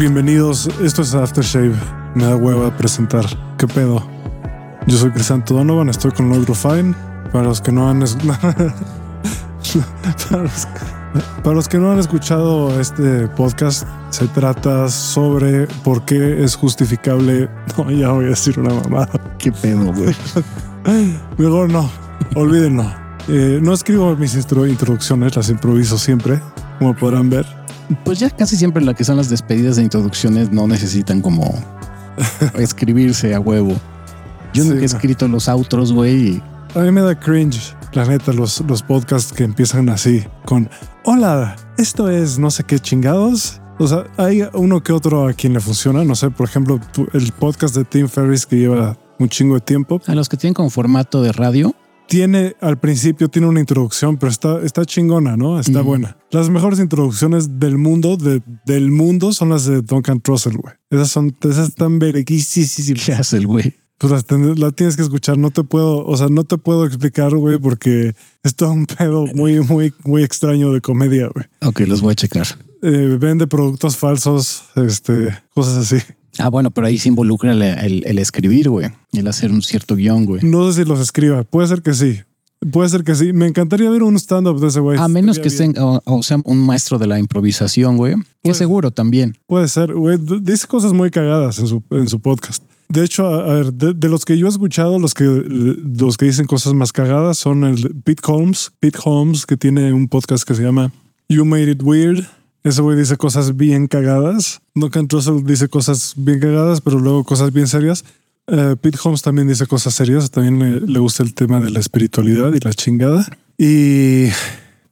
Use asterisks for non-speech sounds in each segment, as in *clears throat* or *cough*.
Bienvenidos, esto es Aftershave. Me da hueva presentar. ¿Qué pedo? Yo soy Crisanto Donovan, estoy con Logro Fine. Para los que no han *laughs* para, los, para los que no han escuchado este podcast, se trata sobre por qué es justificable. *laughs* No, ya voy a decir una mamada. ¿Qué pedo, güey? Mejor no, olvídenlo. Eh, no escribo mis intro- introducciones, las improviso siempre, como podrán ver. Pues ya casi siempre la que son las despedidas de introducciones no necesitan como *laughs* escribirse a huevo. Yo Sí, nunca he escrito los outros, güey. A mí me da cringe, la neta, los, los podcasts que empiezan así, con Hola, esto es no sé qué chingados. O sea, hay uno que otro a quien le funciona. No sé, por ejemplo, el podcast de Tim Ferriss que lleva un chingo de tiempo. A los que tienen como formato de radio, Tiene al principio, tiene una introducción, pero está, está chingona, ¿no? Está buena. Las mejores introducciones del mundo, de, del mundo, son las de Duncan Trussell, güey. Esas son, esas están verguísimas. ¿qué hace el güey? Pues la, ten- la tienes que escuchar. No te puedo, o sea, no te puedo explicar, güey, porque es todo un pedo muy, muy, muy extraño de comedia, güey. Ok, los voy a checar. Eh, vende productos falsos, este, cosas así. Ah, bueno, pero ahí se involucra el, el- el escribir, güey. El hacer un cierto guion, güey. No sé si los escriba. Puede ser que sí. Puede ser que sí. Me encantaría ver un stand-up de ese güey. A menos que estén, o, o sea, un maestro de la improvisación, güey. Que seguro también. Puede ser, güey. Dice cosas muy cagadas en su, en su podcast. De hecho, a, a ver, de, de los que yo he escuchado, los que, los que dicen cosas más cagadas son el Pete Holmes. Pete Holmes, que tiene un podcast que se llama You Made It Weird. Ese güey dice cosas bien cagadas. Duncan Trussell dice cosas bien cagadas, pero luego cosas bien serias. Eh, Pete Holmes también dice cosas serias. También le, gusta el tema de la espiritualidad y la chingada. Y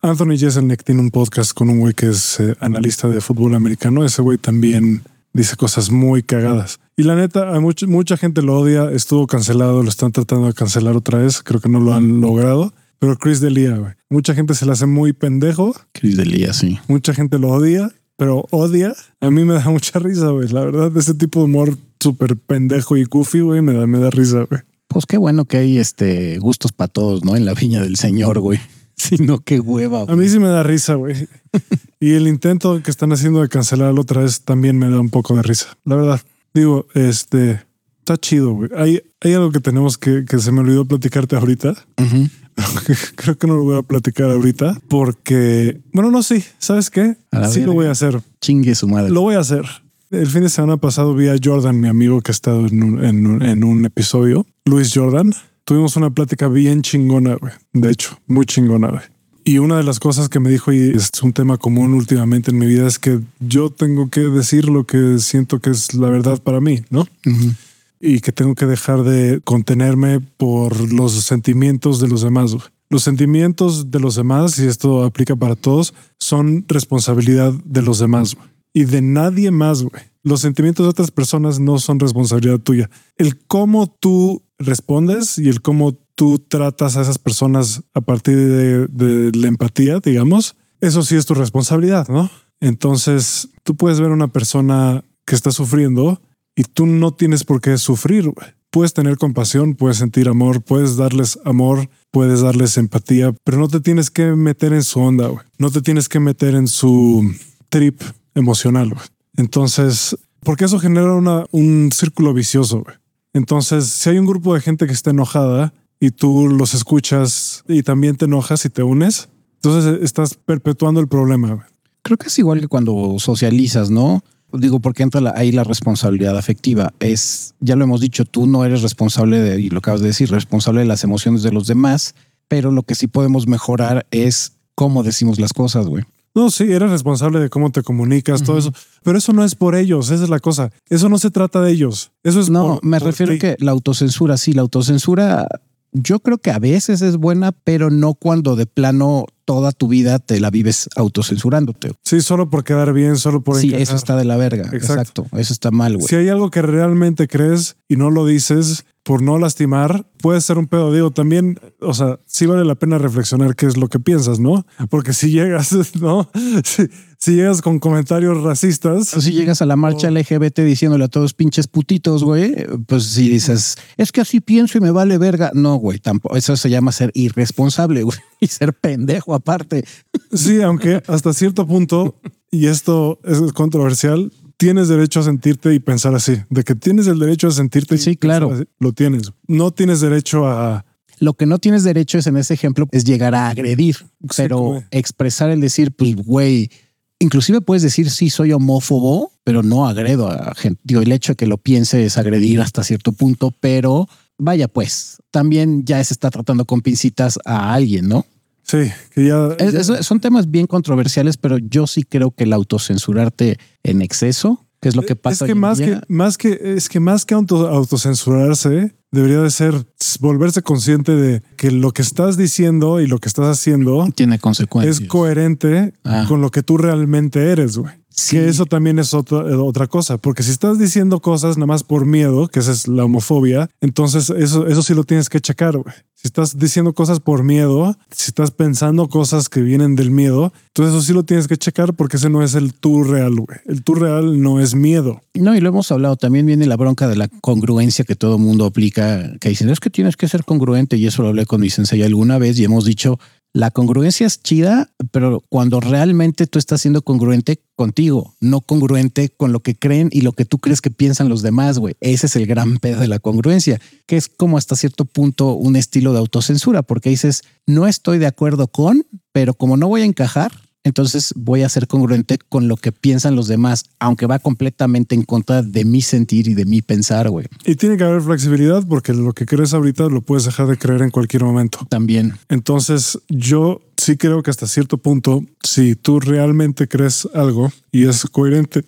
Anthony Jeselnik tiene un podcast con un güey que es eh, analista de fútbol americano. Ese güey también dice cosas muy cagadas. Y la neta, hay mucha gente lo odia. Estuvo cancelado, lo están tratando de cancelar otra vez. Creo que no lo han logrado. Pero Chris Delia, güey. Mucha gente se le hace muy pendejo. Cris Delia, sí. Mucha gente lo odia, pero odia. A mí me da *laughs* mucha risa, güey. La verdad, ese tipo de humor súper pendejo y goofy, güey, me da, me da risa, güey. Pues qué bueno que hay este gustos para todos, ¿no? En la viña del señor, güey. *laughs* Si no, qué hueva. A mí sí me da risa, güey. *laughs* y el intento que están haciendo de cancelarlo otra vez también me da un poco de risa. La verdad, digo, este está chido, güey. Hay, hay algo que tenemos que, que se me olvidó platicarte ahorita. Ujú. *laughs* Creo que no lo voy a platicar ahorita porque, bueno, no, sí, ¿sabes qué? Sí lo voy a hacer. Chingue su madre. Lo voy a hacer. El fin de semana pasado vi a Jordan, mi amigo que ha estado en un, en un- en un episodio, Luis Jordan. Tuvimos una plática bien chingona, güey. De hecho, muy chingona, güey. Y una de las cosas que me dijo, y es un tema común últimamente en mi vida, es que yo tengo que decir lo que siento que es la verdad para mí, ¿no? Ujú. Y que tengo que dejar de contenerme por los sentimientos de los demás. Los sentimientos de los demás, y esto aplica para todos, son responsabilidad de los demás y de nadie más. Los sentimientos de otras personas no son responsabilidad tuya. El cómo tú respondes y el cómo tú tratas a esas personas a partir de, de la empatía, digamos, eso sí es tu responsabilidad, ¿no? Entonces, tú puedes ver a una persona que está sufriendo y tú no tienes por qué sufrir. Puedes tener compasión, puedes sentir amor, puedes darles amor, puedes darles empatía, pero no te tienes que meter en su onda. No te tienes que meter en su trip emocional. Entonces, porque eso genera un círculo vicioso. Entonces, si hay un grupo de gente que está enojada y tú los escuchas y también te enojas y te unes, entonces estás perpetuando el problema. Creo que es igual que cuando socializas, ¿no? Digo, porque entra la- ahí la responsabilidad afectiva. Es, ya lo hemos dicho, tú no eres responsable de, y lo acabas de decir, responsable de las emociones de los demás, pero lo que sí podemos mejorar es cómo decimos las cosas, güey. No, sí, eres responsable de cómo te comunicas, todo eso. Pero eso no es por ellos, esa es la cosa. Eso no se trata de ellos. Eso es No, por- me por refiero a que la autocensura, sí, la autocensura, yo creo que a veces es buena, pero no cuando de plano toda tu vida te la vives autocensurándote. Sí, solo por quedar bien, solo por Sí, encajar. eso está de la verga. Exacto. Exacto. Eso está mal, güey. Si hay algo que realmente crees y no lo dices por no lastimar, puede ser un pedo. Digo, también, o sea, sí vale la pena reflexionar qué es lo que piensas, ¿no? Porque si llegas, *laughs* ¿no? Si, si llegas con comentarios racistas, Si llegas a la marcha LGBT diciéndole a todos pinches putitos, güey, pues si dices, es que así pienso y me vale verga. No, güey, tampoco. Eso se llama ser irresponsable, *laughs* güey, y ser pendejo aparte. sí, aunque hasta cierto punto, y esto es controversial, tienes derecho a sentirte y pensar así, de que tienes el derecho a sentirte. Sí, claro. lo tienes. No tienes derecho a... Lo que no tienes derecho es en ese ejemplo es llegar a agredir, pero expresar el decir, pues, güey, inclusive puedes decir sí soy homófobo, pero no agredo a gente. Digo, el hecho de que lo piense es agredir hasta cierto punto, pero vaya pues, también ya se está tratando con pincitas a alguien, ¿no? Sí, que ya, son temas bien controversiales, pero yo sí creo que el autocensurarte en exceso, que es lo que pasa. Es que más que más que es que más que autocensurarse debería de ser volverse consciente de que lo que estás diciendo y lo que estás haciendo tiene consecuencias. Es coherente ah. con lo que tú realmente eres, güey. Que eso también es otra, otra cosa, porque si estás diciendo cosas nada más por miedo, que esa es la homofobia, entonces eso, eso sí lo tienes que checar. Si estás diciendo cosas por miedo, si estás pensando cosas que vienen del miedo, entonces eso sí lo tienes que checar porque ese no es el tú real. El tú real no es miedo. No, y lo hemos hablado, también viene la bronca de la congruencia que todo mundo aplica, que dicen, es que tienes que ser congruente, y eso lo hablé con mi sensei alguna vez y hemos dicho, la congruencia es chida, pero cuando realmente tú estás siendo congruente contigo, no congruente con lo que creen y lo que tú crees que piensan los demás, güey. Ese es el gran pedo de la congruencia, que es como hasta cierto punto un estilo de autocensura, porque dices, no estoy de acuerdo con, pero como no voy a encajar, entonces voy a ser congruente con lo que piensan los demás, aunque va completamente en contra de mi sentir y de mi pensar, güey. Y tiene que haber flexibilidad porque lo que crees ahorita lo puedes dejar de creer en cualquier momento. También. Entonces yo sí creo que hasta cierto punto, si tú realmente crees algo y es coherente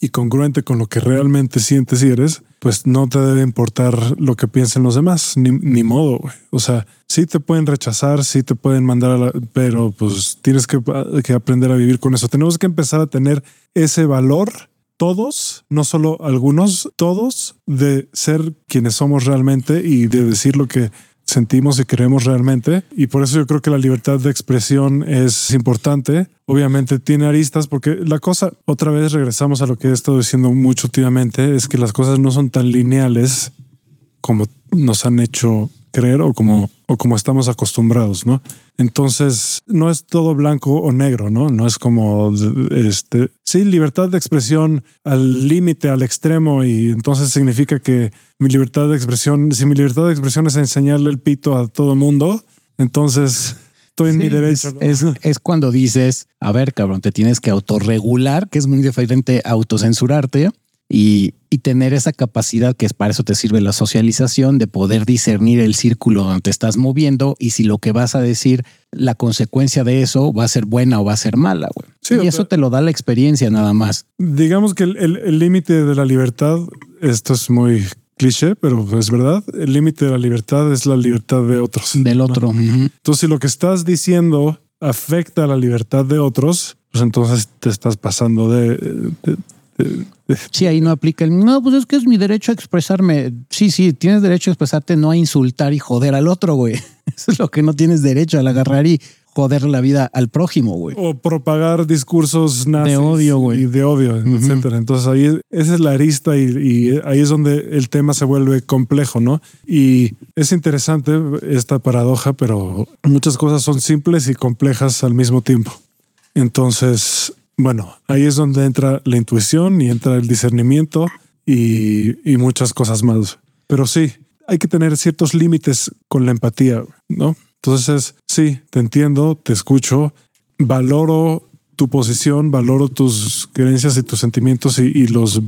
y congruente con lo que realmente sientes y eres, pues no te debe importar lo que piensen los demás, ni, modo. Güey. O sea, sí te pueden rechazar, sí te pueden mandar a la, pero pues tienes que aprender a vivir con eso. Tenemos que empezar a tener ese valor todos, no solo algunos, todos de ser quienes somos realmente y de decir lo que sentimos y queremos realmente. Y por eso yo creo que la libertad de expresión es importante. Obviamente tiene aristas porque la cosa, otra vez regresamos a lo que he estado diciendo mucho últimamente, es que las cosas no son tan lineales como nos han hecho creer o como, o como estamos acostumbrados, ¿no? Entonces, no es todo blanco o negro, ¿no? No es como, este, sí, libertad de expresión al límite, al extremo, y entonces significa que mi libertad de expresión, si mi libertad de expresión es enseñarle el pito a todo el mundo, entonces estoy en mi derecho. Es, es, cuando dices, a ver, cabrón, te tienes que autorregular, que es muy diferente autocensurarte y, tener esa capacidad que es para eso te sirve la socialización de poder discernir el círculo donde te estás moviendo y si lo que vas a decir, la consecuencia de eso va a ser buena o va a ser mala. Güey. y eso te lo da la experiencia nada más. Digamos que el límite de la libertad, esto es muy cliché, pero es verdad. El límite de la libertad es la libertad de otros. Del otro. Entonces, si lo que estás diciendo afecta a la libertad de otros, pues entonces te estás pasando de Sí, ahí no aplica el, no, pues es que es mi derecho a expresarme. Sí, sí, tienes derecho a expresarte, no a insultar y joder al otro, güey. *laughs* Eso es lo que no tienes derecho al agarrar y joder la vida al prójimo, güey. O propagar discursos nazis de odio, güey. Y de odio, etcétera. Entonces ahí esa es la arista y, ahí es donde el tema se vuelve complejo, ¿no? Y es interesante esta paradoja, pero muchas cosas son simples y complejas al mismo tiempo. Entonces, bueno, ahí es donde entra la intuición y entra el discernimiento y, muchas cosas más. Pero sí, hay que tener ciertos límites con la empatía, ¿no? Entonces, sí, te entiendo, te escucho, valoro tu posición, valoro tus creencias y tus sentimientos y, los,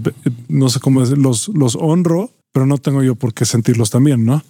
no sé cómo los honro, pero no tengo yo por qué sentirlos también, ¿no?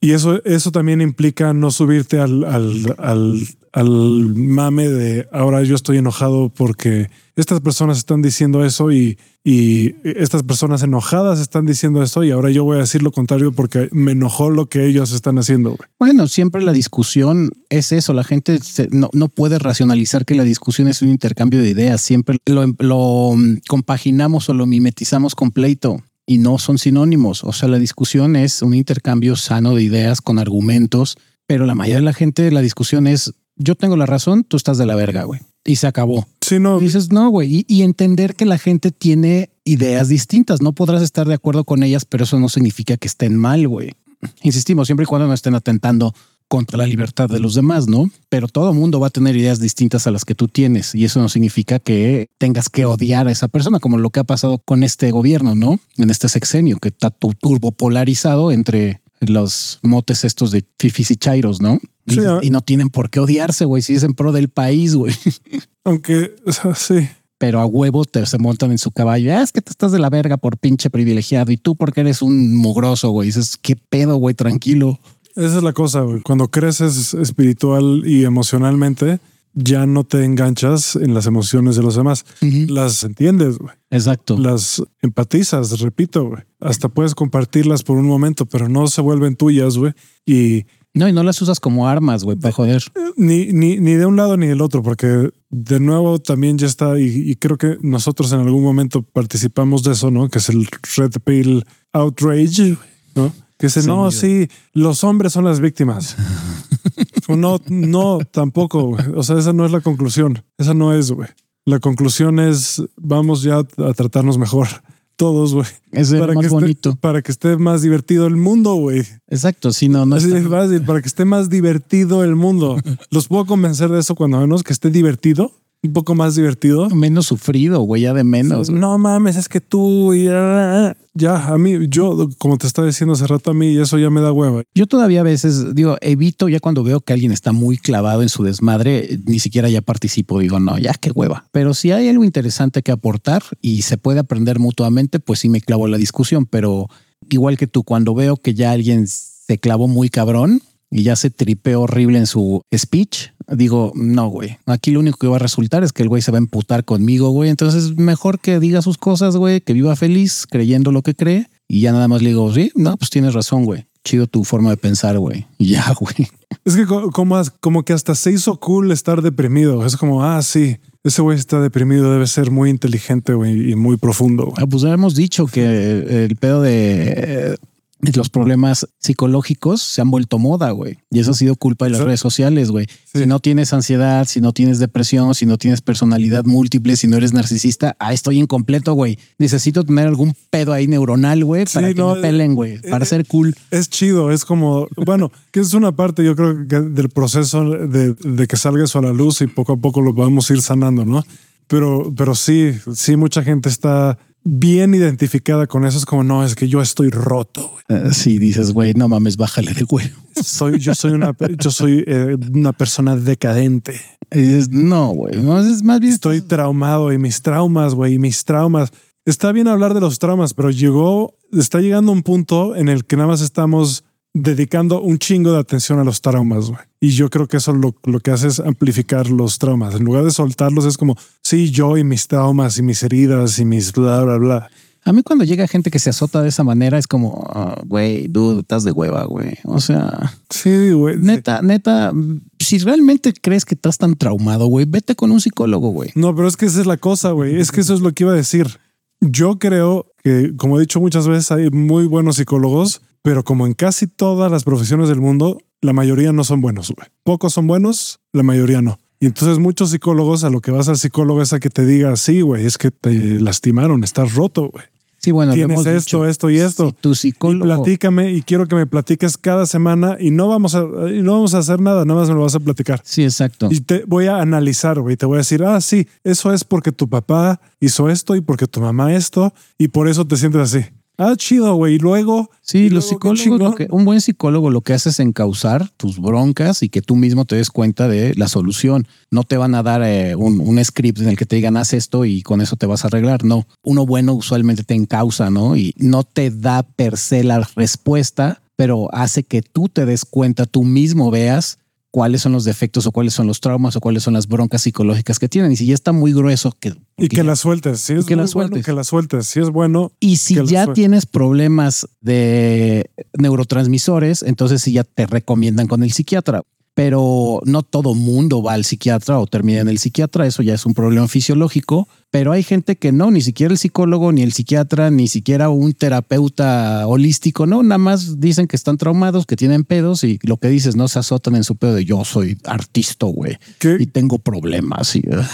Y eso, eso también implica no subirte al, al, al, al, mame de ahora yo estoy enojado porque estas personas están diciendo eso y, y estas personas enojadas están diciendo eso y ahora yo voy a decir lo contrario porque me enojó lo que ellos están haciendo. Bueno, siempre la discusión es eso. La gente no, no, puede racionalizar que la discusión es un intercambio de ideas. Siempre lo, lo compaginamos o lo mimetizamos con pleito y no son sinónimos. O sea, la discusión es un intercambio sano de ideas con argumentos, pero la mayoría de la gente, la discusión es yo tengo la razón, tú estás de la verga, güey. Y se acabó. Sí, no. dices, no, güey. Y, entender que la gente tiene ideas distintas. No podrás estar de acuerdo con ellas, pero eso no significa que estén mal, güey. Insistimos, siempre y cuando no estén atentando contra la libertad de los demás, ¿no? Pero todo mundo va a tener ideas distintas a las que tú tienes y eso no significa que tengas que odiar a esa persona, como lo que ha pasado con este gobierno, ¿no? En este sexenio que está turbo polarizado entre los motes estos de fifis y chairos, ¿no? Y, Sí, a- y no tienen por qué odiarse, güey, si es en pro del país, güey. *laughs* Aunque o sea, sí, Pero a huevo te se montan en su caballo. "Ah, es que te estás de la verga por pinche privilegiado y tú porque eres un mugroso, güey. Dices, qué pedo, güey, tranquilo. Esa es la cosa, güey. Cuando creces espiritual y emocionalmente, ya no te enganchas en las emociones de los demás. Las entiendes, güey. Exacto. Las empatizas, repito, güey. Hasta puedes compartirlas por un momento, pero no se vuelven tuyas, güey. Y No, y no las usas como armas, güey, para joder. ni, ni, ni de un lado ni del otro, porque de nuevo también ya está, y, y creo que nosotros en algún momento participamos de eso, ¿no? Que es el Red Pill Outrage, ¿no? Que dice, no, sí, los hombres son las víctimas. *laughs* no, no, tampoco. güey. O sea, esa no es la conclusión. Esa no es, güey. La conclusión es, vamos ya a tratarnos mejor. Todos, güey. Es el más que bonito. Esté, para que esté más divertido el mundo, güey. Exacto. Sí, no, no Así de fácil, para que esté más divertido el mundo. *laughs* Los puedo convencer de eso cuando menos que esté divertido, un poco más divertido. menos sufrido, güey, ya de menos. güey. No mames, es que tú y ya, ya, a mí, yo, como te estaba diciendo hace rato, a mí eso ya me da hueva. Yo todavía a veces digo, evito ya cuando veo que alguien está muy clavado en su desmadre, ni siquiera ya participo. Digo, no, ya qué hueva. Pero si hay algo interesante que aportar y se puede aprender mutuamente, pues sí me clavo en la discusión. Pero igual que tú, cuando veo que ya alguien se clavó muy cabrón y ya se tripeó horrible en su speech, digo, no, güey. Aquí lo único que va a resultar es que el güey se va a emputar conmigo, güey. Entonces, mejor que diga sus cosas, güey, que viva feliz creyendo lo que cree. Y ya nada más le digo, sí, no, pues tienes razón, güey. Chido tu forma de pensar, güey. *laughs* Ya, güey. Es que co- como, como que hasta se hizo cool estar deprimido. Es como, ah, sí, ese güey está deprimido, debe ser muy inteligente, güey, y muy profundo. güey. Ah, Pues hemos dicho que el pedo de los problemas psicológicos se han vuelto moda, güey. Y eso ha sido culpa de las Sí. redes sociales, güey. Sí. Si no tienes ansiedad, si no tienes depresión, si no tienes personalidad múltiple, si no eres narcisista, ah, estoy incompleto, güey. Necesito tener algún pedo ahí neuronal, güey, para que no, me pelen, güey, para eh, ser cool. Es chido, es como, bueno, *laughs* que es una parte, yo creo que del proceso de, de que salga eso a la luz y poco a poco lo podemos ir sanando, ¿no? Pero, pero sí, sí, mucha gente está bien identificada con eso. Es como, no, es que yo estoy roto. Eh, sí, dices, güey, no mames, bájale de güey. Soy, yo soy una, *laughs* yo soy eh, una persona decadente. Y dices, no, güey, no, es más bien Estoy traumado y mis traumas, güey, y mis traumas. Está bien hablar de los traumas, pero llegó, está llegando un punto en el que nada más estamos dedicando un chingo de atención a los traumas, güey. Y yo creo que eso lo, lo que hace es amplificar los traumas. En lugar de soltarlos, es como, sí, yo y mis traumas y mis heridas y mis bla, bla, bla. A mí cuando llega gente que se azota de esa manera es como, ah, güey, dude, estás de hueva, güey. O sea, Sí, güey. neta, neta, si realmente crees que estás tan traumado, güey, vete con un psicólogo, güey. No, pero es que esa es la cosa, güey. Es que eso es lo que iba a decir. Yo creo que, como he dicho muchas veces, hay muy buenos psicólogos, pero como en casi todas las profesiones del mundo, la mayoría no son buenos, güey. Pocos son buenos, la mayoría no. Y entonces muchos psicólogos a lo que vas al psicólogo es a que te diga, sí, güey, es que te lastimaron, estás roto, güey. Sí, bueno, Tienes esto, dicho. esto y esto. Si tu Y psicólogo. platícame y quiero que me platiques cada semana y no vamos a, y no vamos a hacer nada, nada más me lo vas a platicar. Sí, exacto. Y te voy a analizar, güey. Te voy a decir, ah, sí, eso es porque tu papá hizo esto y porque tu mamá esto y por eso te sientes así. Ah, chido, güey. Y luego. Sí, y los luego, psicólogos, lo que- un buen psicólogo lo que hace es encauzar tus broncas y que tú mismo te des cuenta de la solución. No te van a dar eh, un, un script en el que te digan haz esto y con eso te vas a arreglar. No, uno bueno usualmente te encausa, ¿no? Y no te da per se la respuesta, pero hace que tú te des cuenta, tú mismo veas cuáles son los defectos o cuáles son los traumas o cuáles son las broncas psicológicas que tienen. Y si ya está muy grueso, que Y que la sueltes. Si es que la muy bueno, sueltes. que la sueltes. Si es bueno, Y si ya tienes problemas de neurotransmisores, entonces sí ya te recomiendan con el psiquiatra. Pero no todo mundo va al psiquiatra o termina en el psiquiatra. Eso ya es un problema fisiológico. Pero hay gente que no, ni siquiera el psicólogo, ni el psiquiatra, ni siquiera un terapeuta holístico. No, nada más dicen que están traumados, que tienen pedos y lo que dices, no se azotan en su pedo de yo soy artista, güey, y tengo problemas. Y, ugh.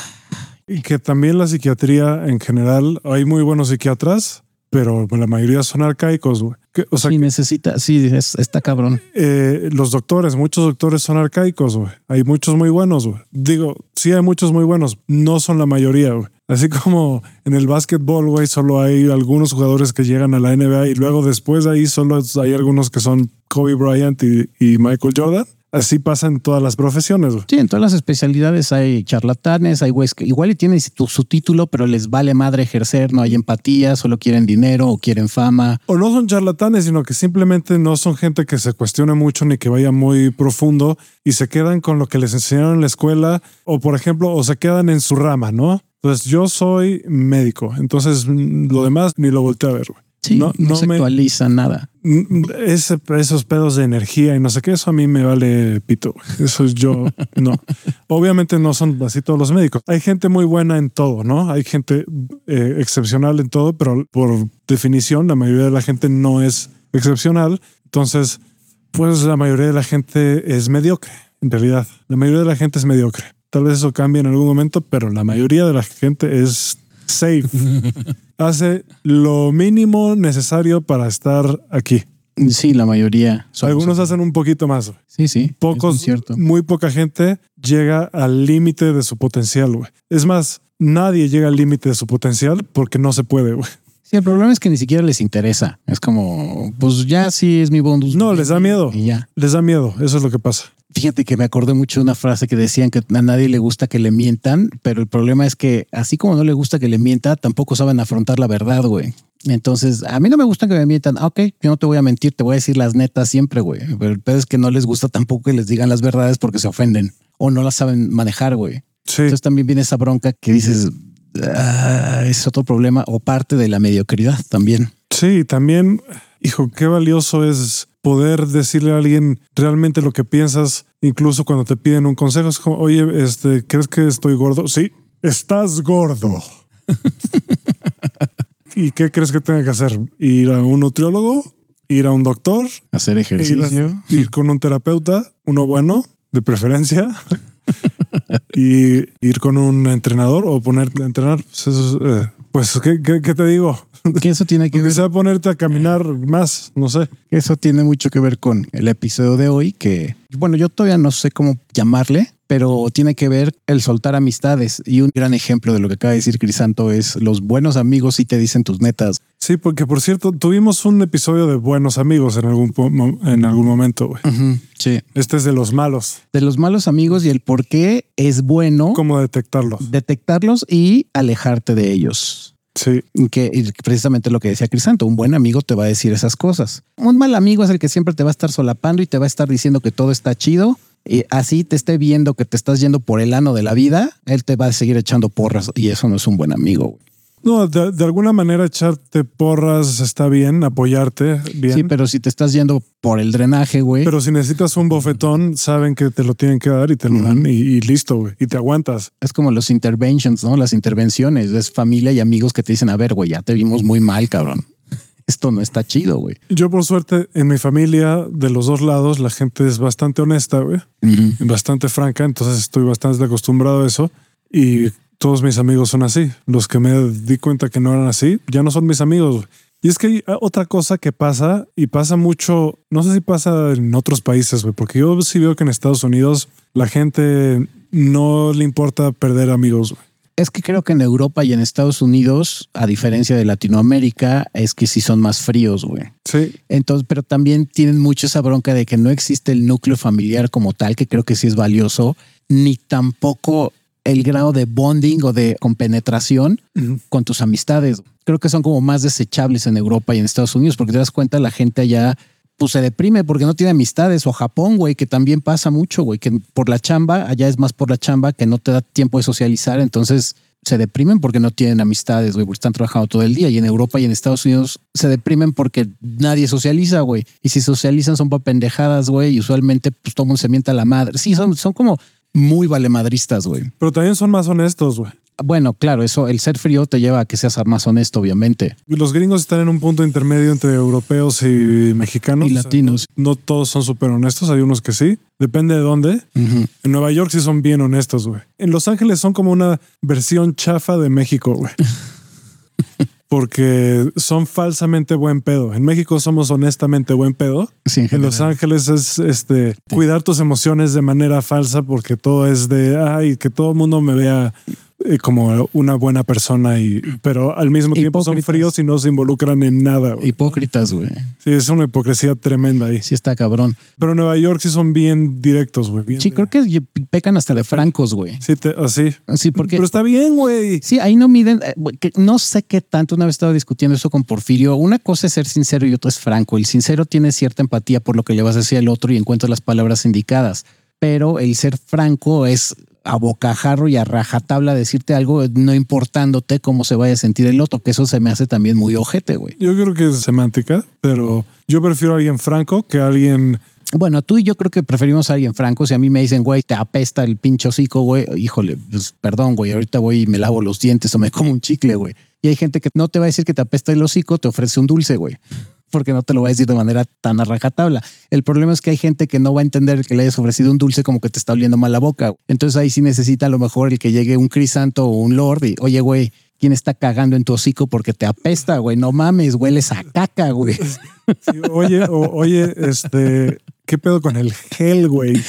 y que también la psiquiatría en general, hay muy buenos psiquiatras, pero la mayoría son arcaicos, güey. O sea, sí, necesita, sí, es, está cabrón. eh, los doctores, muchos doctores son arcaicos, güey. Hay muchos muy buenos, güey. Digo, sí hay muchos muy buenos, no son la mayoría, güey. Así como en el básquetbol, güey, solo hay algunos jugadores que llegan a la NBA y luego después de ahí solo hay algunos que son Kobe Bryant y, y Michael Jordan. Así pasa en todas las profesiones, güey. Sí, en todas las especialidades hay charlatanes, hay güeyes que igual y tienen su, su título, pero les vale madre ejercer, no hay empatía, solo quieren dinero o quieren fama. O no son charlatanes, sino que simplemente no son gente que se cuestione mucho ni que vaya muy profundo y se quedan con lo que les enseñaron en la escuela o, por ejemplo, o se quedan en su rama, ¿no? Entonces yo soy médico, entonces mm, lo demás ni lo volteo a ver. güey. Sí, no, No- no se me- actualiza nada. Mm, Ese, esos pedos de energía y no sé qué, eso a mí me vale pito. Eso es yo, *laughs* no. Obviamente no son así todos los médicos. Hay gente muy buena en todo, ¿no? Hay gente eh, excepcional en todo, pero por definición la mayoría de la gente no es excepcional. Entonces, pues la mayoría de la gente es mediocre, en realidad. La mayoría de la gente es mediocre. Tal vez eso cambie en algún momento, pero la mayoría de la gente es safe. *laughs* Hace lo mínimo necesario para estar aquí. Sí, la mayoría. Algunos hacen un poquito más. güey. Sí, sí. Pocos, cierto. muy poca gente llega al límite de su potencial. güey. Es más, nadie llega al límite de su potencial porque no se puede. güey. Sí, el problema es que ni siquiera les interesa. Es como, pues ya sí es mi bonus. No, les da miedo. Y ya. Les da miedo. Eso es lo que pasa. Fíjate que me acordé mucho de una frase que decían que a nadie le gusta que le mientan, pero el problema es que así como no le gusta que le mienta, tampoco saben afrontar la verdad, güey. Entonces, a mí no me gusta que me mientan. Ah, Ok, yo no te voy a mentir, te voy a decir las netas siempre, güey. Pero el pedo es que no les gusta tampoco que les digan las verdades porque se ofenden o no las saben manejar, güey. Sí. Entonces también viene esa bronca que dices, "Ah, es otro problema o parte de la mediocridad también. Sí, también, hijo, qué valioso es poder decirle a alguien realmente lo que piensas, incluso cuando te piden un consejo. Es como, oye, este, ¿crees que estoy gordo? Sí, estás gordo. *laughs* ¿Y qué crees que tenga que hacer? ¿Ir a un nutriólogo? ¿Ir a un doctor? Hacer ¿Ir, ejercicio. a- ir con un terapeuta? ¿Uno bueno, de preferencia? *laughs* *laughs* ¿Y ir con un entrenador o ponerte a entrenar? Pues, eso es, eh, pues ¿qué, qué, qué te digo? *laughs* Que eso tiene que ver Quizá ponerte a caminar más, no sé. Eso tiene mucho que ver con el episodio de hoy, que, bueno, yo todavía no sé cómo llamarle, pero tiene que ver el soltar amistades. Y un gran ejemplo de lo que acaba de decir Crisanto es los buenos amigos si te dicen tus netas. Sí, porque por cierto, tuvimos un episodio de buenos amigos en algún, en algún momento. Sí. Este es de los malos. De los malos amigos y el por qué es bueno ¿Cómo detectarlos? detectarlos y alejarte de ellos. Sí, Que y precisamente lo que decía Crisanto, un buen amigo te va a decir esas cosas. Un mal amigo es el que siempre te va a estar solapando y te va a estar diciendo que todo está chido. Y así te esté viendo que te estás yendo por el ano de la vida, él te va a seguir echando porras y eso no es un buen amigo. güey. no, de, de alguna manera echarte porras está bien, apoyarte bien. Sí, pero si te estás yendo por el drenaje, güey. Pero si necesitas un bofetón, saben que te lo tienen que dar y te lo dan y, y listo, güey. Y te aguantas. Es como los interventions, ¿no? Las intervenciones. Es familia y amigos que te dicen, a ver, güey, ya te vimos muy mal, cabrón. Esto no está chido, güey. Yo, por suerte, en mi familia, de los dos lados, la gente es bastante honesta, güey. bastante franca, entonces estoy bastante acostumbrado a eso y todos mis amigos son así. Los que me di cuenta que no eran así, ya no son mis amigos. güey. Y es que hay ah, otra cosa que pasa y pasa mucho, no sé si pasa en otros países, güey, porque yo sí veo que en Estados Unidos la gente no le importa perder amigos. güey. Es que creo que en Europa y en Estados Unidos, a diferencia de Latinoamérica, es que sí son más fríos, güey. Sí, Entonces, pero también tienen mucho esa bronca de que no existe el núcleo familiar como tal, que creo que sí es valioso, ni tampoco el grado de bonding o de compenetración con tus amistades. Creo que son como más desechables en Europa y en Estados Unidos, porque te das cuenta la gente allá pues se deprime porque no tiene amistades o Japón, güey, que también pasa mucho, güey, que por la chamba, allá es más por la chamba que no te da tiempo de socializar, entonces se deprimen porque no tienen amistades, güey, porque están trabajando todo el día y en Europa y en Estados Unidos se deprimen porque nadie socializa, güey, y si socializan son para pendejadas, güey, y usualmente pues todo mundo se a la madre. Sí, son, son como muy valemadristas, güey. pero también son más honestos, güey. Bueno, claro, eso, el ser frío te lleva a que seas más honesto, obviamente. Los gringos están en un punto intermedio entre europeos y mexicanos. Y latinos. no todos son súper honestos, hay unos que sí. Depende de dónde. En Nueva York sí son bien honestos, güey. En Los Ángeles son como una versión chafa de México, güey. *laughs* porque son falsamente buen pedo. En México somos honestamente buen pedo. Sí, en En Los. Ángeles es este cuidar tus emociones de manera falsa porque todo es de ay, que todo el mundo me vea como una buena persona y pero al mismo tiempo son fríos y no se involucran en nada. güey. Hipócritas, güey. Sí, es una hipocresía tremenda ahí. Sí está cabrón. Pero en Nueva York sí son bien directos, güey. Sí, de- creo que pecan hasta de francos, güey. Sí, te- así. Sí, porque Pero está bien, güey. Sí, ahí no miden, eh, no sé qué tanto, una vez estaba discutiendo eso con Porfirio, una cosa es ser sincero y otra es franco. El sincero tiene cierta empatía por lo que le vas a decir al otro y encuentra las palabras indicadas, pero el ser franco es a bocajarro y a rajatabla decirte algo no importándote cómo se vaya a sentir el otro, que eso se me hace también muy ojete, güey. Yo creo que es semántica, pero yo prefiero a alguien franco que a alguien Bueno, tú y yo creo que preferimos a alguien franco. Si a mí me dicen, güey, te apesta el pinche hocico, güey, híjole, pues, perdón, güey, ahorita voy y me lavo los dientes o me como un chicle, güey. Y hay gente que no te va a decir que te apesta el hocico, te ofrece un dulce, güey. Porque no te lo va a decir de manera tan a rajatabla. El problema es que hay gente que no va a entender que le hayas ofrecido un dulce como que te está oliendo mal la boca. Entonces ahí sí necesita a lo mejor el que llegue un crisanto o un lord y, oye, güey, ¿quién está cagando en tu hocico porque te apesta, güey? No mames, hueles a caca, güey. Sí, oye, o- oye, este, ¿qué pedo con el gel, güey?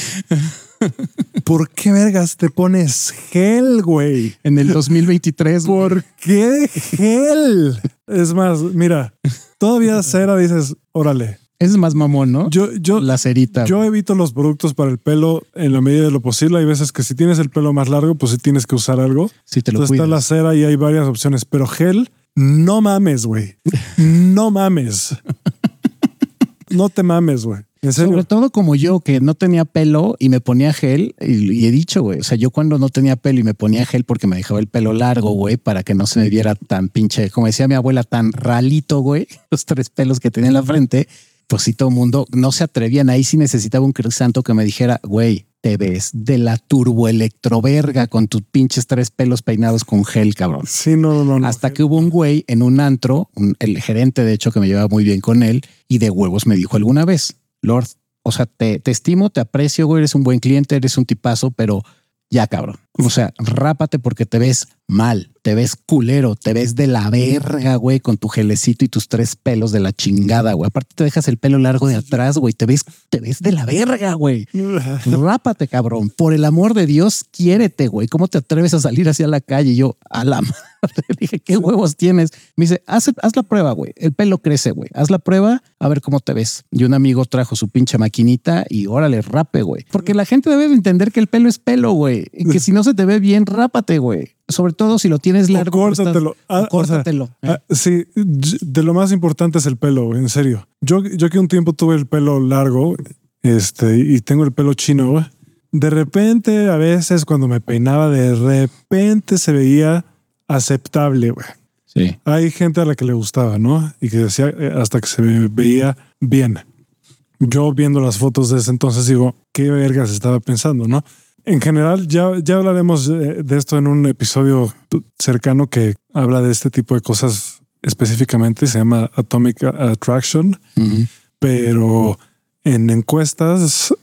¿Por qué vergas te pones gel, güey? En el 2023, güey. ¿Por qué gel? Es más, mira, todavía *laughs* cera dices, órale. Es más mamón, ¿no? Yo, yo, la cerita. yo evito los productos para el pelo en la medida de lo posible. Hay veces que si tienes el pelo más largo, pues sí tienes que usar algo. si te lo Entonces está la cuidas. cera y hay varias opciones, pero gel, no mames, güey. *laughs* No mames. No te mames, güey. En serio. Sobre todo como yo, que no tenía pelo y me ponía gel, y, y he dicho, güey, o sea, yo cuando no tenía pelo y me ponía gel porque me dejaba el pelo largo, güey, para que no se me viera tan pinche, como decía mi abuela, tan ralito, güey, *laughs* los tres pelos que tenía en la frente, pues sí, todo el mundo no se atrevían. Ahí sí necesitaba un crisanto que me dijera, güey, te ves de la turboelectroverga con tus pinches tres pelos peinados con gel, cabrón. Sí, no, no, no, no. Hasta que hubo un güey en un antro, un- el gerente de hecho que me llevaba muy bien con él y de huevos me dijo alguna vez, Lord, o sea, te, te estimo, te aprecio, güey, eres un buen cliente, eres un tipazo, pero ya cabrón. O sea, rápate porque te ves mal, te ves culero, te ves de la verga, güey, con tu gelecito y tus tres pelos de la chingada, güey. Aparte te dejas el pelo largo de atrás, güey, te ves, te ves de la verga, güey. Rápate, cabrón. Por el amor de Dios, quiérete, güey. ¿Cómo te atreves a salir hacia la calle? Yo, a la *laughs* dije, ¿qué huevos tienes? Me dice, haz, haz la prueba, güey. El pelo crece, güey. Haz la prueba a ver cómo te ves. Y un amigo trajo su pinche maquinita y órale, rape, güey. Porque la gente debe de entender que el pelo es pelo, güey. Que si no se te ve bien, rápate, güey. Sobre todo si lo tienes largo. pues, córtatelo. estás- Ah, o o sea, córtatelo. ¿eh? Ah, sí, de lo más importante es el pelo, en serio. Yo, yo que un tiempo tuve el pelo largo este, y tengo el pelo chino, güey, de repente, a veces cuando me peinaba, de repente se veía aceptable, güey. sí. Hay gente a la que le gustaba, ¿no? Y que decía eh, hasta que se veía bien. Yo viendo las fotos de ese entonces digo, qué vergas estaba pensando, ¿no? En general, ya, ya hablaremos de esto en un episodio cercano que habla de este tipo de cosas específicamente, se llama Atomic Attraction, pero en encuestas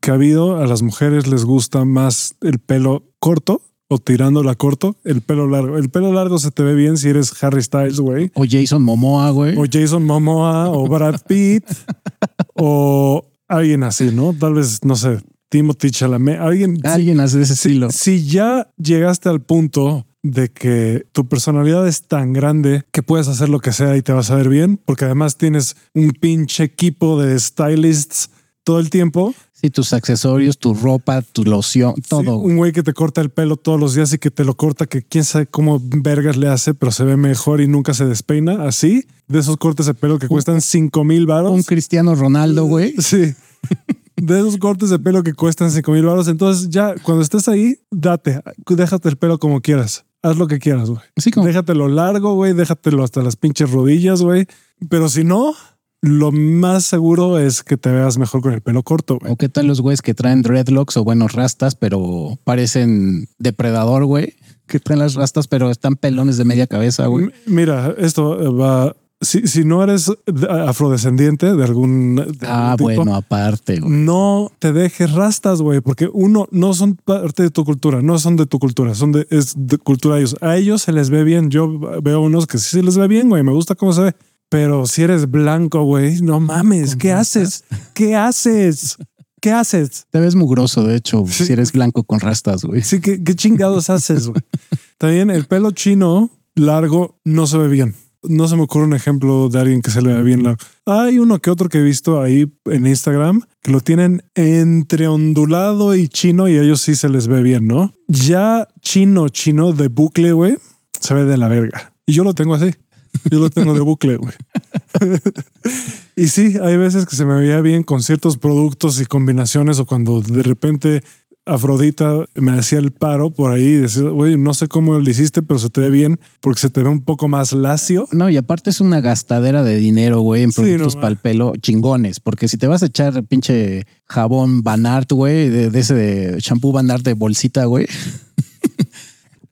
que ha habido, a las mujeres les gusta más el pelo corto o tirándola corto, el pelo largo. El pelo largo se te ve bien si eres Harry Styles, güey. O Jason Momoa, güey. O Jason Momoa o Brad Pitt *laughs* o alguien así, ¿no? Tal vez, no sé, Timothy Chalamet, alguien. Alguien hace ese estilo. Si ya llegaste al punto de que tu personalidad es tan grande que puedes hacer lo que sea y te vas a ver bien, porque además tienes un pinche equipo de stylists todo el tiempo. Sí, tus accesorios, tu ropa, tu loción, Sí, todo. un güey que te corta el pelo todos los días y que te lo corta, que quién sabe cómo vergas le hace, pero se ve mejor y nunca se despeina. Así, de esos cortes de pelo que cuestan cinco mil baros. un Cristiano Ronaldo, güey. Sí. *laughs* De esos cortes de pelo que cuestan cinco mil baros. Entonces, ya cuando estés ahí, date, déjate el pelo como quieras. Haz lo que quieras, güey. Así como Déjatelo largo, güey. Déjatelo hasta las pinches rodillas, güey. Pero si no, lo más seguro es que te veas mejor con el pelo corto, güey. o qué tal los güeyes que traen dreadlocks o buenos rastas, pero parecen depredador, güey. Que traen las rastas, pero están pelones de media cabeza, güey. Mira, esto va si, si no eres de- afrodescendiente de algún de Ah, algún tipo, bueno, aparte, güey. no te dejes rastas, güey, porque uno no son parte de tu cultura, no son de tu cultura, son de, es de cultura de ellos. A ellos se les ve bien. Yo veo unos que sí se les ve bien, güey, me gusta cómo se ve. Pero si eres blanco, güey, no mames, ¿qué haces? ¿Qué haces? ¿Qué haces? Te ves mugroso, de hecho, Sí. si eres blanco con rastas, güey. Sí, ¿qué, qué chingados haces, güey? También el pelo chino largo no se ve bien. No se me ocurre un ejemplo de alguien que se le ve bien largo. Hay uno que otro que he visto ahí en Instagram que lo tienen entre ondulado y chino y a ellos sí se les ve bien, ¿no? Ya chino, chino de bucle, güey, se ve de la verga. Y yo lo tengo así. Yo lo tengo de bucle, güey. *laughs* y sí, hay veces que se me veía bien con ciertos productos y combinaciones o cuando de repente Afrodita me hacía el paro por ahí y decía, güey, no sé cómo lo hiciste, pero se te ve bien porque se te ve un poco más lacio. No, y aparte es una gastadera de dinero, güey, en Sí, productos no, para el pelo chingones. Porque si te vas a echar pinche jabón Banart, güey, de, de ese de shampoo Banart de bolsita, güey.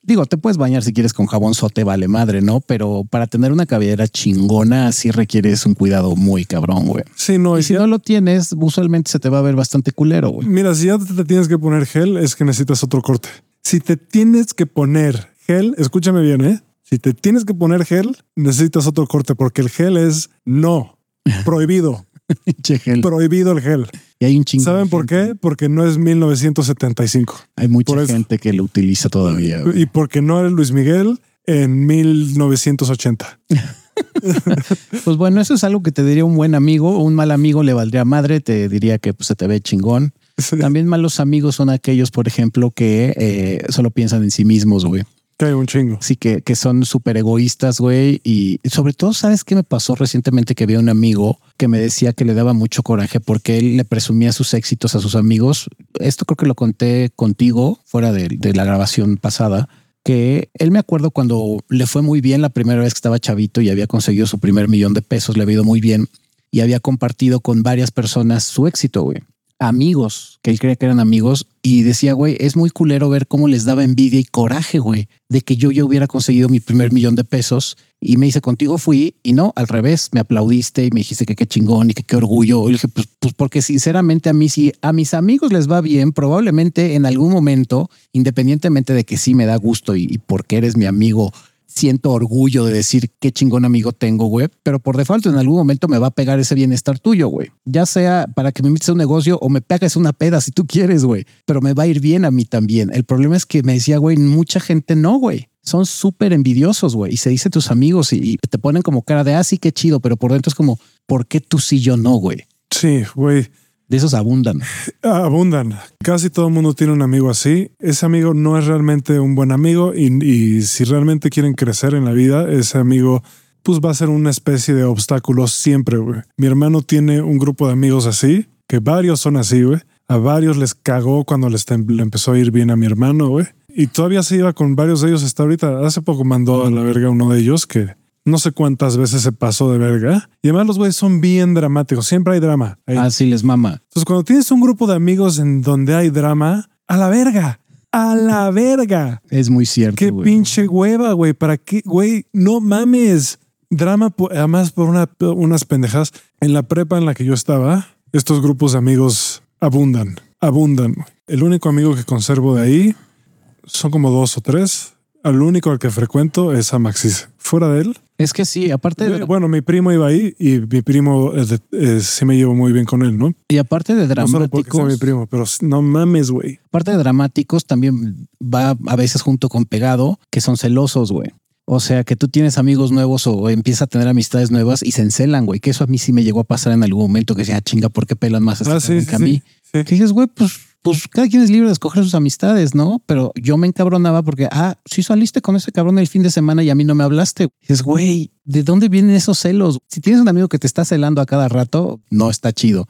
Digo, te puedes bañar si quieres con jabón sote, vale madre, ¿no? Pero para tener una cabellera chingona, sí requieres un cuidado muy cabrón, güey. Sí, no, Y si ya- no lo tienes, usualmente se te va a ver bastante culero, güey. mira, si ya te tienes que poner gel, es que necesitas otro corte. Si te tienes que poner gel, escúchame bien, ¿eh? Si te tienes que poner gel, necesitas otro corte porque el gel es no, prohibido, *laughs* Pinche gel. prohibido el gel. Y hay un chingo. ¿Saben por qué? Porque no es 1975 Hay mucha Por eso. gente que lo utiliza todavía. güey. y porque no eres Luis Miguel en 1980. *laughs* Pues bueno, eso es algo que te diría un buen amigo. Un mal amigo le valdría madre, te diría que pues, se te ve chingón. También malos amigos son aquellos, por ejemplo, que eh, solo piensan en sí mismos, güey. Que hay un chingo. Sí, que, que son súper egoístas, güey. Y sobre todo, ¿sabes qué me pasó recientemente? Que vi a un amigo que me decía que le daba mucho coraje porque él le presumía sus éxitos a sus amigos. Esto creo que lo conté contigo fuera de, de la grabación pasada. Que él me acuerdo cuando le fue muy bien la primera vez que estaba chavito y había conseguido su primer millón de pesos, le había ido muy bien y había compartido con varias personas su éxito, güey. Amigos que él creía que eran amigos y decía, güey, es muy culero ver cómo les daba envidia y coraje, güey, de que yo ya hubiera conseguido mi primer millón de pesos. Y me dice, contigo fui y no, al revés, me aplaudiste y me dijiste que qué chingón y que qué orgullo. Y dije, pues, pues porque sinceramente a mí, si a mis amigos les va bien, probablemente en algún momento, independientemente de que sí me da gusto y, y porque eres mi amigo, siento orgullo de decir qué chingón amigo tengo, güey, pero por default en algún momento me va a pegar ese bienestar tuyo, güey. Ya sea para que me invites a un negocio o me pegas una peda si tú quieres, güey, pero me va a ir bien a mí también. El problema es que me decía, güey, mucha gente no, güey. Son súper envidiosos, güey, y se dice tus amigos y, te ponen como cara de, ah, sí, qué chido, pero por dentro es como, ¿por qué tú sí, yo no, güey? Sí, güey. De esos abundan. Abundan. Casi todo el mundo tiene un amigo así. Ese amigo no es realmente un buen amigo y, si realmente quieren crecer en la vida, ese amigo pues va a ser una especie de obstáculo siempre, güey. Mi hermano tiene un grupo de amigos así, que varios son así, güey. A varios les cagó cuando les le empezó a ir bien a mi hermano, güey. Y todavía se iba con varios de ellos hasta ahorita. Hace poco mandó a la verga uno de ellos que no sé cuántas veces se pasó de verga. Y además los güeyes son bien dramáticos. Siempre hay drama. ahí. Así les mama. Entonces, cuando tienes un grupo de amigos en donde hay drama, a la verga, a la verga. Es muy cierto. Qué pinche hueva, güey. ¿Para qué, güey? No mames. Drama, además, por una, unas pendejas. En la prepa en la que yo estaba, estos grupos de amigos abundan, abundan. El único amigo que conservo de ahí son como dos o tres. Al único al que frecuento es a Maxis. Fuera de él, Es que sí, aparte de, bueno, mi primo iba ahí y mi primo eh, eh, sí me llevo muy bien con él, ¿no? y aparte de No solo porque sea mi dramáticos, primo, pero no mames, güey. aparte de dramáticos, también va a veces junto con pegado, que son celosos, güey. O sea, que tú tienes amigos nuevos o empiezas a tener amistades nuevas y se encelan, güey. Que eso a mí sí me llegó a pasar en algún momento que decía, "Ah, chinga, ¿por qué pelan más a este Ah, sí, cabrón sí, que a mí? sí. Que dices, güey, pues, pues cada quien es libre de escoger sus amistades, ¿no? Pero yo me encabronaba porque, ah, sí saliste con ese cabrón el fin de semana y a mí no me hablaste. Dices, güey, ¿de dónde vienen esos celos? Si tienes un amigo que te está celando a cada rato, no está chido.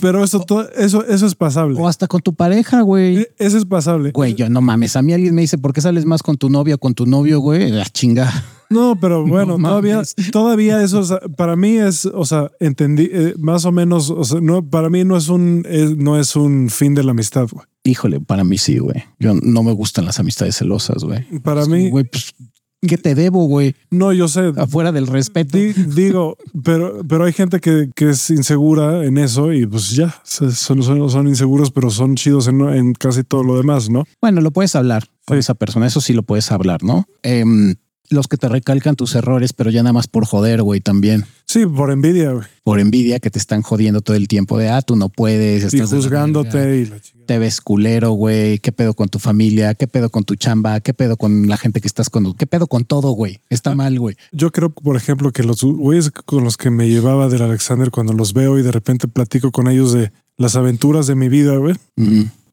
Pero eso, to- eso, eso es pasable. O hasta con tu pareja, güey. E- Eso es pasable. Güey, yo no mames. A mí alguien me dice, ¿por qué sales más con tu novia o con tu novio, güey? La chinga. No, pero *laughs* bueno, No todavía, todavía eso, o sea, para mí es, o sea, entendí eh, más o menos, o sea, no, para mí no es un, es- no es un fin de la amistad, güey. Híjole, para mí sí, güey. Yo no me gustan las amistades celosas, güey. Para Es mí, Güey, pues ¿Qué te debo, güey? No, yo sé. Afuera del respeto. Di- digo, pero, pero hay gente que, que es insegura en eso y pues ya, son, son, son inseguros, pero son chidos en, en casi todo lo demás, ¿no? Bueno, lo puedes hablar con Sí. esa persona. Eso sí lo puedes hablar, ¿no? Em, los que te recalcan tus errores, pero ya nada más por joder, güey, también. Sí, por envidia, güey. Por envidia que te están jodiendo todo el tiempo de, ah, tú no puedes. Y estás verga, juzgándote y la. Te ves culero, güey. ¿Qué pedo con tu familia? ¿Qué pedo con tu chamba? ¿Qué pedo con la gente que estás con? ¿Qué pedo con todo, güey? Está mal, güey. Yo creo, por ejemplo, que los güeyes con los que me llevaba del Alexander, cuando los veo y de repente platico con ellos de las aventuras de mi vida, güey.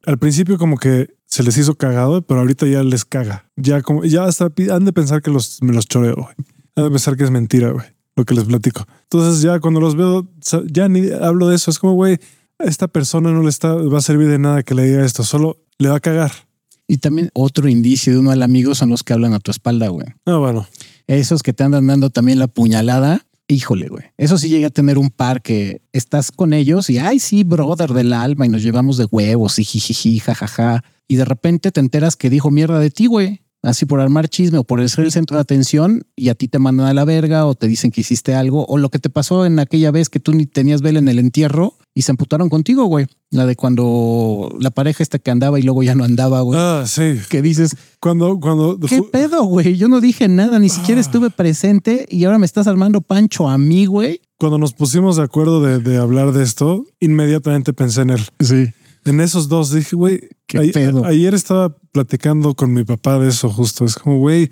Al principio como que se les hizo cagado, pero ahorita ya les caga. Ya como, ya hasta han de pensar que los, me los choreo, güey. Han de pensar que es mentira, güey, lo que les platico. Entonces ya cuando los veo, ya ni hablo de eso. Es como, güey, a esta persona no le está, va a servir de nada que le diga esto, solo le va a cagar. Y también otro indicio de uno al amigo son los que hablan a tu espalda, güey. Ah, bueno. Esos que te andan dando también la puñalada. Híjole, güey. Eso sí llega a tener un par que estás con ellos y ay, sí, brother del alma y nos llevamos de huevos y jijiji, jajaja. Y de repente te enteras que dijo mierda de ti, güey. Así por armar chisme o por ser el centro de atención y a ti te mandan a la verga o te dicen que hiciste algo o lo que te pasó en aquella vez que tú ni tenías vela en el entierro y se emputaron contigo, güey. La de cuando la pareja esta que andaba y luego ya no andaba, güey. Ah, sí. Que dices, Cuando, cuando ¿Qué pedo, güey? Yo no dije nada, ni siquiera estuve presente y ahora me estás armando pancho a mí, güey. cuando nos pusimos de acuerdo de, de hablar de esto, inmediatamente pensé en él. Sí. En esos dos dije, güey, ¿Qué pedo? ayer estaba platicando con mi papá de eso justo. Es como, güey,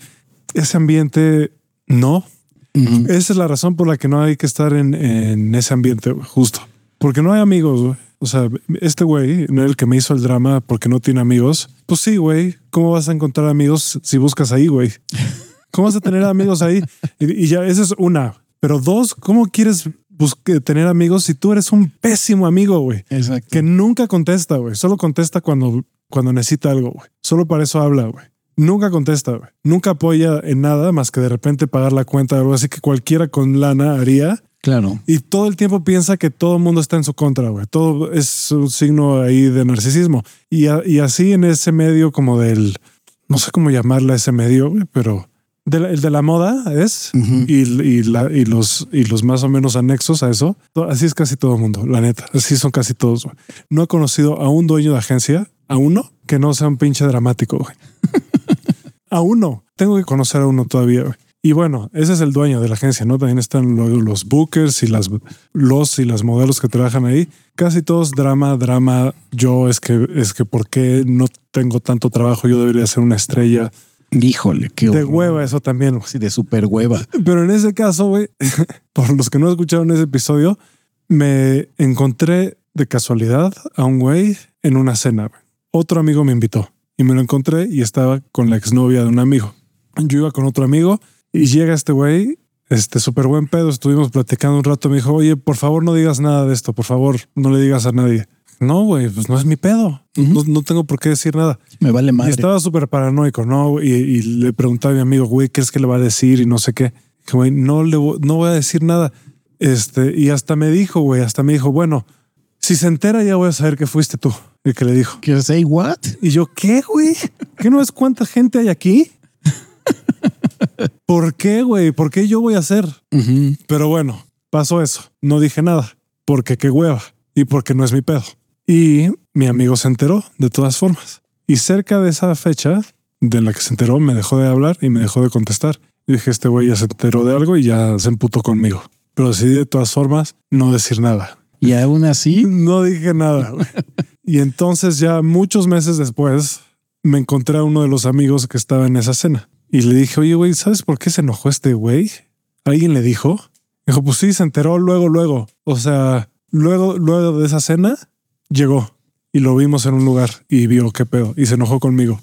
ese ambiente no. Esa es la razón por la que no hay que estar en, en ese ambiente, justo. Porque no hay amigos, güey. O sea, este güey, no el que me hizo el drama porque no tiene amigos. Pues sí, güey. ¿Cómo vas a encontrar amigos si buscas ahí, güey? ¿Cómo vas a tener amigos ahí? Y, y ya, esa es una. Pero dos, ¿cómo quieres busque- tener amigos si tú eres un pésimo amigo, güey? Exacto. que nunca contesta, güey. Solo contesta cuando, cuando necesita algo, güey. Solo para eso habla, güey. Nunca contesta, güey. Nunca apoya en nada más que de repente pagar la cuenta o algo así que cualquiera con lana haría. Claro. Y todo el tiempo piensa que todo el mundo está en su contra, güey. Todo es un signo ahí de narcisismo. Y, a- y así en ese medio como del, no sé cómo llamarla ese medio, güey, pero de la- el de la moda es y, y, la- y los, y los más o menos anexos a eso. Así es casi todo el mundo, la neta. Así son casi todos. güey. No he conocido a un dueño de agencia, a uno, que no sea un pinche dramático. güey. *laughs* a uno. Tengo que conocer a uno todavía. güey. Y bueno, ese es el dueño de la agencia, ¿no? También están los bookers y las los y las modelos que trabajan ahí. Casi todos drama, drama. Yo es que es que por qué no tengo tanto trabajo. Yo debería ser una estrella Híjole, qué de hueva. Eso también. Sí, de super hueva. Pero en ese caso, güey, *laughs* por los que no escucharon ese episodio, me encontré de casualidad a un güey en una cena. Otro amigo me invitó y me lo encontré y estaba con la exnovia de un amigo. Yo iba con otro amigo y llega este güey, este súper buen pedo. Estuvimos platicando un rato. Me dijo, oye, por favor, no digas nada de esto. Por favor, no le digas a nadie. No, güey, pues no es mi pedo. no, no tengo por qué decir nada. Me vale Y madre. estaba súper paranoico, ¿no? Y, y le preguntaba a mi amigo, güey, ¿qué es que le va a decir? Y no sé qué. Dije, güey, no le no voy a decir nada. Este, y hasta me dijo, güey, hasta me dijo, bueno, si se entera ya voy a saber que fuiste tú el que le dijo. ¿Quieres say what? Y yo, ¿qué, güey? ¿Qué no es cuánta gente hay aquí? ¿Por qué, güey? ¿Por qué yo voy a hacer? Pero bueno, pasó eso. No dije nada porque qué hueva y porque no es mi pedo. Y mi amigo se enteró de todas formas. Y cerca de esa fecha de la que se enteró, me dejó de hablar y me dejó de contestar. Y dije, este güey ya se enteró de algo y ya se emputó conmigo. Pero decidí de todas formas no decir nada. Y aún así, *laughs* No dije nada. y entonces ya muchos meses después me encontré a uno de los amigos que estaba en esa cena y le dije, oye, güey, ¿sabes por qué se enojó este güey? ¿Alguien le dijo? Dijo, pues sí, se enteró luego, luego. O sea, luego, luego de esa cena llegó y lo vimos en un lugar y vio qué pedo y se enojó conmigo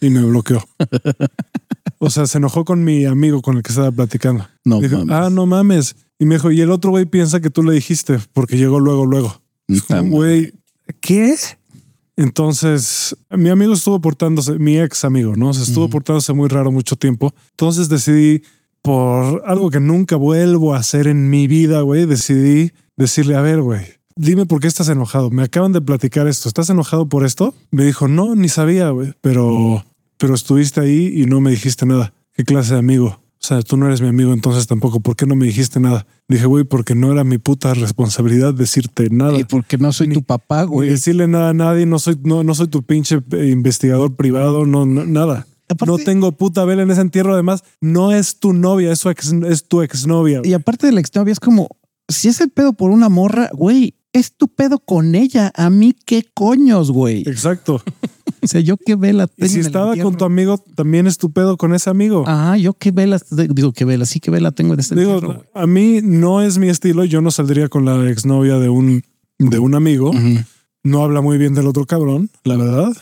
y me bloqueó. *laughs* o sea, se enojó con mi amigo con el que estaba platicando. no Dijo, mames. ah, no mames. Y me dijo, y el otro güey piensa que tú le dijiste porque llegó luego, luego. Güey, ¿qué? Entonces, mi amigo estuvo portándose, mi ex amigo, ¿no? Se estuvo portándose muy raro mucho tiempo. Entonces decidí, por algo que nunca vuelvo a hacer en mi vida, güey, decidí decirle, a ver, güey, dime por qué estás enojado. Me acaban de platicar esto. ¿Estás enojado por esto? Me dijo, no, ni sabía, güey, pero, pero estuviste ahí y no me dijiste nada. ¿qué clase de amigo? O sea, tú no eres mi amigo, entonces tampoco. ¿Por qué no me dijiste nada? Dije, güey, porque no era mi puta responsabilidad decirte nada. Y porque no soy Ni- tu papá, güey. decirle nada a nadie, no soy, no, no soy tu pinche eh, investigador privado, no, no- nada. Aparte- no tengo puta vela en ese entierro. Además, no es tu novia, es, su ex, es tu exnovia. Y aparte de la exnovia, es como, si es el pedo por una morra, güey, es tu pedo con ella. A mí, qué coños, güey. Exacto. O sea, yo qué vela Y tengo si en el estaba con tu amigo, también es tu pedo con ese amigo. Ajá, yo qué vela, digo qué vela, sí que vela tengo en este Digo, entierro, a mí no es mi estilo. Yo no saldría con la exnovia de un, de un amigo. No habla muy bien del otro cabrón, la verdad.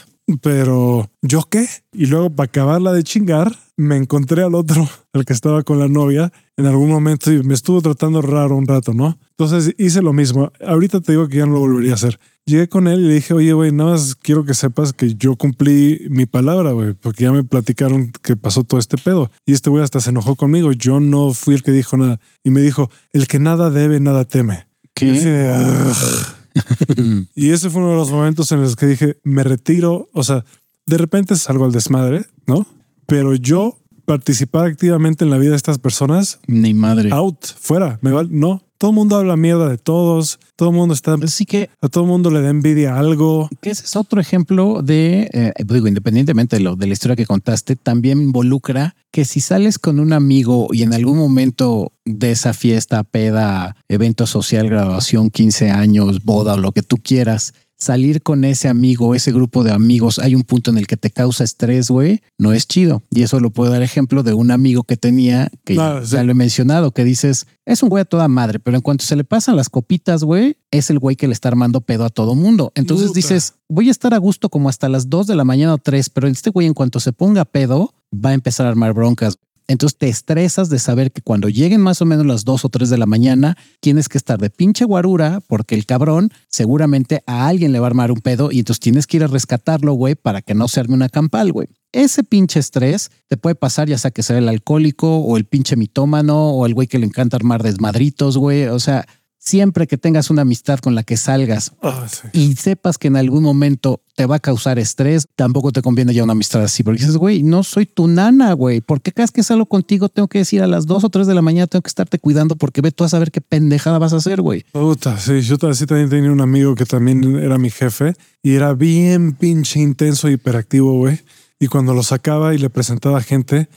Pero yo qué? Y luego para acabarla de chingar, me encontré al otro, al que estaba con la novia en algún momento y me estuvo tratando raro un rato, ¿no? Entonces hice lo mismo. Ahorita te digo que ya no lo volvería a hacer. Llegué con él y le dije, oye, güey, nada más quiero que sepas que yo cumplí mi palabra, güey, porque ya me platicaron que pasó todo este pedo. Y este güey hasta se enojó conmigo. Yo no fui el que dijo nada. Y me dijo, el que nada debe, nada teme. Y así de, "Ugh". *laughs* Y ese fue uno de los momentos en los que dije, me retiro. O sea, de repente salgo al desmadre, ¿no? Pero yo participar activamente en la vida de estas personas, Ni madre. out, fuera, me vale. No, todo el mundo habla mierda de todos. Todo el mundo está, Así que a todo el mundo le da envidia algo. que ese es otro ejemplo de, eh, digo, independientemente de, lo, de la historia que contaste, también involucra que si sales con un amigo y en algún momento de esa fiesta, peda, evento social, graduación, 15 años, boda o lo que tú quieras, salir con ese amigo, ese grupo de amigos, hay un punto en el que te causa estrés, güey, no es chido. Y eso lo puedo dar ejemplo de un amigo que tenía, que ya, sí. lo he mencionado, que dices, es un güey a toda madre, pero en cuanto se le pasan las copitas, güey, es el güey que le está armando pedo a todo mundo. Entonces Puta. dices, voy a estar a gusto como hasta las 2 de la mañana o 3, pero este güey en cuanto se ponga pedo, va a empezar a armar broncas. Entonces te estresas de saber que cuando lleguen más o menos las 2 o 3 de la mañana, tienes que estar de pinche guarura porque el cabrón seguramente a alguien le va a armar un pedo y entonces tienes que ir a rescatarlo, güey, para que no se arme una campal, güey. Ese pinche estrés te puede pasar ya sea que sea el alcohólico o el pinche mitómano o el güey que le encanta armar desmadritos, güey. O sea, siempre que tengas una amistad con la que salgas Ah, sí. y sepas que en algún momento te va a causar estrés, tampoco te conviene ya una amistad así, porque dices, güey, no soy tu nana, güey. ¿Por qué vez que salgo contigo tengo que decir a las dos o tres de la mañana tengo que estarte cuidando porque ve tú a saber qué pendejada vas a hacer, güey? Puta, sí, yo también tenía un amigo que también era mi jefe y era bien pinche intenso y hiperactivo, güey. Y cuando lo sacaba y le presentaba a gente,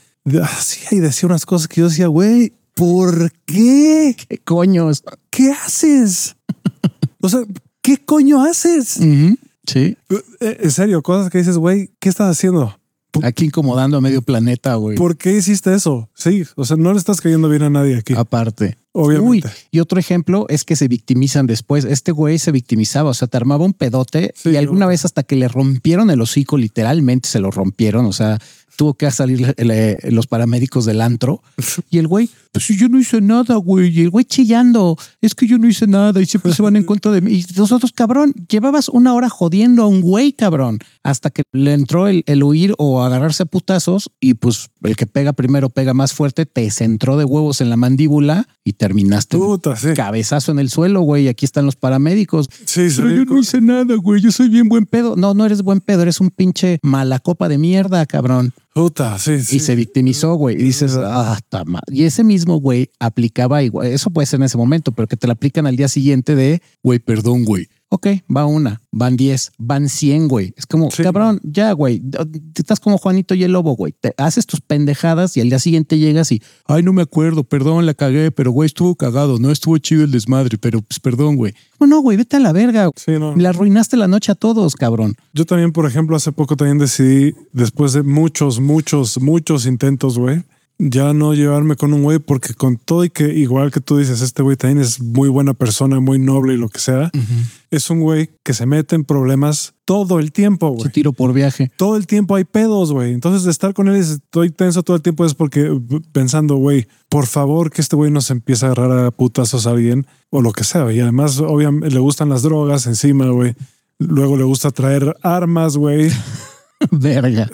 hacía y decía unas cosas que yo decía, güey, ¿por qué? ¿Qué coños? ¿Qué haces? O sea, ¿qué coño haces? Sí. Eh, En serio, cosas que dices, güey, ¿qué estás haciendo? Aquí incomodando a medio planeta, güey. ¿Por qué hiciste eso? Sí, o sea, no le estás cayendo bien a nadie aquí, Aparte. obviamente. Uy, y otro ejemplo es que se victimizan después. Este güey se victimizaba, o sea, te armaba un pedote Sí, y alguna vez hasta que le rompieron el hocico, literalmente se lo rompieron. O sea, tuvo que salir los paramédicos del antro *laughs* y el güey, pues yo no hice nada, güey. Y el güey chillando, es que yo no hice nada y siempre se van en *laughs* contra de mí. Y nosotros, cabrón, llevabas una hora jodiendo a un güey, cabrón, hasta que le entró el, el huir o agarrarse a putazos y pues el que pega primero pega más fuerte, te centró de huevos en la mandíbula y terminaste Puta, sí. cabezazo en el suelo, güey. Aquí están los paramédicos. Sí, Pero yo no hice nada, güey. Yo soy bien buen pedo. No, no eres buen pedo. Eres un pinche mala copa de mierda, cabrón. Puta, sí, sí. Y se victimizó, güey. Y dices, ah, ta ma-". Y ese mismo güey aplicaba igual. Eso puede ser en ese momento, pero que te la aplican al día siguiente de, güey, perdón, güey. Ok, va una, van 10, van 100, güey. Es como, Sí. cabrón, ya, güey. Estás como Juanito y el lobo, güey. Te haces tus pendejadas y al día siguiente llegas y, ay, no me acuerdo, perdón, la cagué, pero güey, estuvo cagado, no estuvo chido el desmadre, pero pues perdón, güey. No, güey, vete a la verga. Sí, no. Le arruinaste la noche a todos, cabrón. Yo también, por ejemplo, hace poco también decidí, después de muchos, muchos, muchos intentos, güey, ya no llevarme con un güey porque con todo y que igual que tú dices, este güey también es muy buena persona, muy noble y lo que sea, es un güey que se mete en problemas todo el tiempo, Se güey. tiro por viaje. Todo el tiempo hay pedos, güey. Entonces, de estar con él y estoy tenso todo el tiempo es porque eh, pensando, güey, por favor que este güey no se empiece a agarrar a putazos a alguien o lo que sea. Y además, obviamente, le gustan las drogas encima, güey. Luego le gusta traer armas, güey. *laughs* Verga.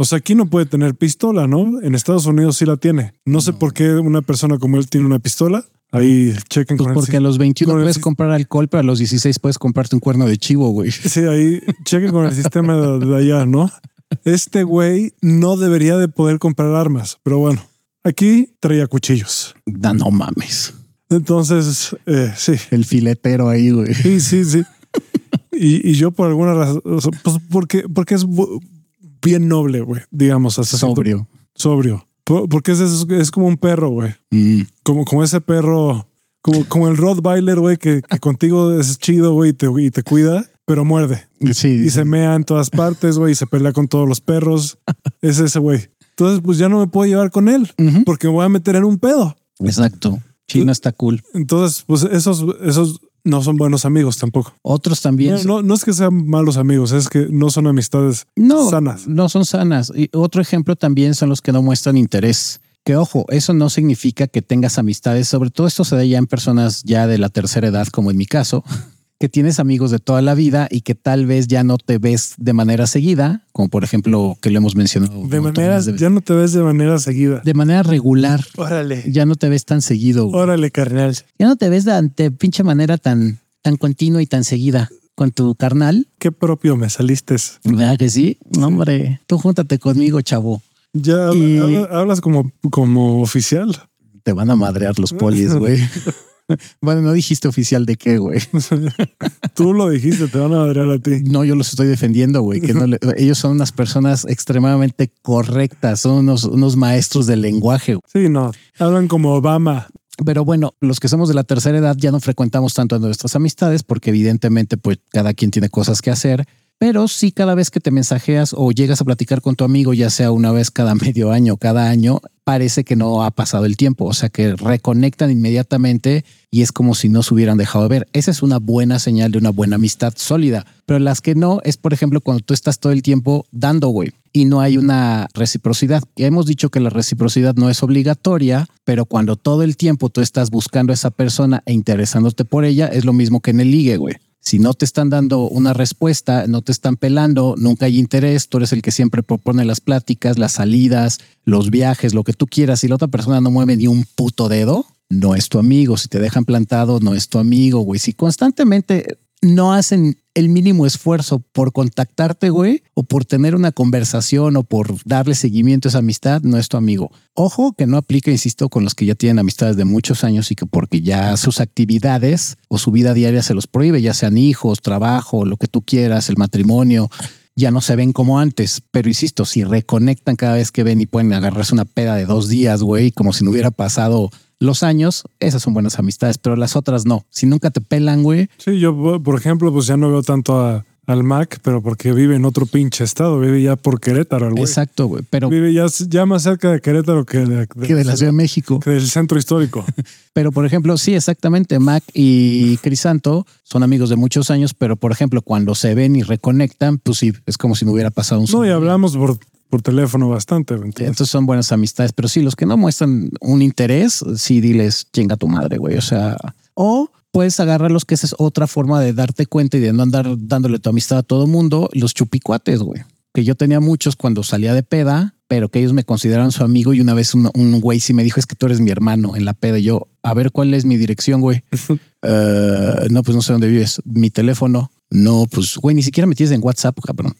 O sea, aquí no puede tener pistola, ¿no? En Estados Unidos sí la tiene. No sé por qué una persona como él tiene una pistola. Ahí chequen Pues con porque a el, los 21 con el puedes comprar alcohol, pero a los 16 puedes comprarte un cuerno de chivo, güey. *laughs* Sí, ahí chequen con el sistema de, de allá, ¿no? Este güey no debería de poder comprar armas, pero bueno, aquí traía cuchillos. Da, no mames. Entonces, eh, sí, El filetero ahí, güey. sí, sí, sí. Y, y yo por alguna razón, pues porque, porque es bien noble, güey, digamos, hasta Sobrio. sobrio. Por- Porque es, es, es como un perro, güey. Mm. Como, como ese perro, como, como el Rottweiler, güey, que, que contigo es chido, güey, y te, y te cuida, pero muerde. Sí. Y se mea en todas partes, güey, y se pelea con todos los perros. *laughs* Es ese güey. Entonces, pues ya no me puedo llevar con él porque me voy a meter en un pedo. Exacto. Chino está cool. Entonces, pues esos, esos no son buenos amigos tampoco. Otros también. No, no, no es que sean malos amigos, es que no son amistades No, sanas. no son sanas. Y otro ejemplo también son los que no muestran interés. Que ojo, eso no significa que tengas amistades. Sobre todo esto se da ya en personas ya de la tercera edad, como en mi caso, que tienes amigos de toda la vida y que tal vez ya no te ves de manera seguida, como por ejemplo que lo hemos mencionado. De manera, de, ya no te ves de manera seguida. de manera regular. Órale. Ya no te ves tan seguido. güey. Órale, carnal. Ya no te ves de, de pinche manera tan, tan continua y tan seguida con tu carnal. Qué propio me saliste. ¿Verdad que sí? No, hombre, tú júntate conmigo, chavo. Ya Y- hablas como, como oficial. Te van a madrear los polis, güey. *laughs* *laughs* bueno, no dijiste oficial de qué, güey. *laughs* Tú lo dijiste, te van a madrear a ti. No, yo los estoy defendiendo, güey. Que no le- *laughs* ellos son unas personas extremadamente correctas, son unos, unos maestros del lenguaje. güey. Sí, no. Hablan como Obama. Pero bueno, los que somos de la tercera edad ya no frecuentamos tanto a nuestras amistades porque evidentemente pues cada quien tiene cosas que hacer. Pero sí cada vez que te mensajeas o llegas a platicar con tu amigo, ya sea una vez cada *laughs* medio año, cada año, parece que no ha pasado el tiempo. O sea que reconectan inmediatamente y es como si no se hubieran dejado de ver. Esa es una buena señal de una buena amistad sólida. Pero las que no es, por ejemplo, cuando tú estás todo el tiempo dando, güey, y no hay una reciprocidad. Ya hemos dicho que la reciprocidad no es obligatoria, pero cuando todo el tiempo tú estás buscando a esa persona e interesándote por ella, es lo mismo que en el ligue, güey. Si no te están dando una respuesta, no te están pelando, nunca hay interés, tú eres el que siempre propone las pláticas, las salidas, los viajes, lo que tú quieras, y la otra persona no mueve ni un puto dedo, no es tu amigo. Si te dejan plantado, no es tu amigo, güey. Si constantemente no hacen el mínimo esfuerzo por contactarte, güey, o por tener una conversación o por darle seguimiento a esa amistad, no es tu amigo. Ojo que no aplica, insisto, con los que ya tienen amistades de muchos años y que porque ya sus actividades o su vida diaria se los prohíbe, ya sean hijos, trabajo, lo que tú quieras, el matrimonio, ya no se ven como antes. Pero insisto, si reconectan cada vez que ven y pueden agarrarse una peda de dos días, güey, como si no hubiera pasado los años, esas son buenas amistades, pero las otras no. Si nunca te pelan, güey, Sí, yo, por ejemplo, pues ya no veo tanto a- al Mac, pero porque vive en otro pinche estado. Vive ya por Querétaro, el güey. exacto, güey, pero Vive ya, ya más cerca de Querétaro que, de, de- que de la Ciudad de México. que del centro histórico. *laughs* Pero, por ejemplo, sí, exactamente. Mac y Crisanto son amigos de muchos años, pero, por ejemplo, cuando se ven y reconectan, pues sí, es como si no hubiera pasado un No, y hablamos por, por teléfono bastante. Entonces, Entonces son buenas amistades, pero sí, los que no muestran un interés, sí, diles chinga tu madre, güey. O sea, o puedes agarrarlos, que esa es otra forma de darte cuenta y de no andar dándole tu amistad a todo mundo, los chupicuates, güey. Que yo tenía muchos cuando salía de peda, pero que ellos me consideraban su amigo y una vez un, un güey sí me dijo, es que tú eres mi hermano en la peda. Y yo, a ver, ¿cuál es mi dirección, güey? *laughs* Eh, no, pues no sé dónde vives. Mi teléfono. No, pues, güey, ni siquiera me tienes en WhatsApp, cabrón.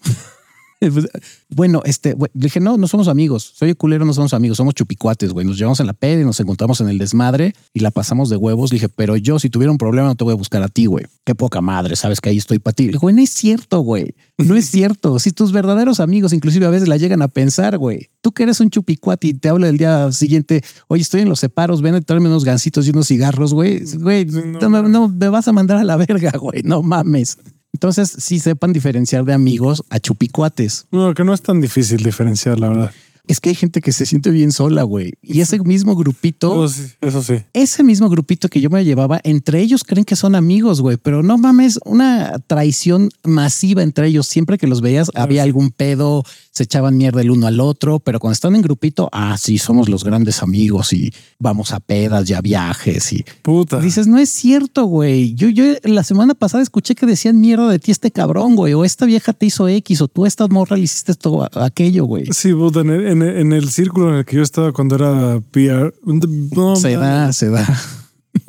*laughs* Pues, bueno, este, güey, le dije, no, no somos amigos. Soy culero, no somos amigos, somos chupicuates, güey. Nos llevamos en la peda y nos encontramos en el desmadre y la pasamos de huevos. Le dije, pero yo, si tuviera un problema, no te voy a buscar a ti, güey. Qué poca madre, sabes que ahí estoy para ti. Le dije, güey, no es cierto, güey. No es cierto. Si tus verdaderos amigos, inclusive a veces la llegan a pensar, güey. Tú que eres un chupicuate y te habla el día siguiente, oye, estoy en los separos, ven a traerme unos gancitos y unos cigarros, güey. Güey, no, no me vas a mandar a la verga, güey. No mames. Entonces, sí sepan diferenciar de amigos a chupicuates. no, que no es tan difícil diferenciar, la verdad. Es que hay gente que se siente bien sola, güey. Y ese mismo grupito, Oh, sí, eso sí. ese mismo grupito que yo me llevaba, entre ellos creen que son amigos, güey. Pero no mames, una traición masiva entre ellos. Siempre que los veías, había algún pedo, se echaban mierda el uno al otro. Pero cuando están en grupito, ah, sí, somos los grandes amigos y vamos a pedas y a viajes y Puta. Dices, no es cierto, güey. Yo, yo la semana pasada escuché que decían mierda de ti este cabrón, güey. O esta vieja te hizo X, o tú esta morra le hiciste esto, a- aquello, güey. Sí, puta, en el, en, el, en el círculo en el que yo estaba cuando era PR, no, Se da, se da.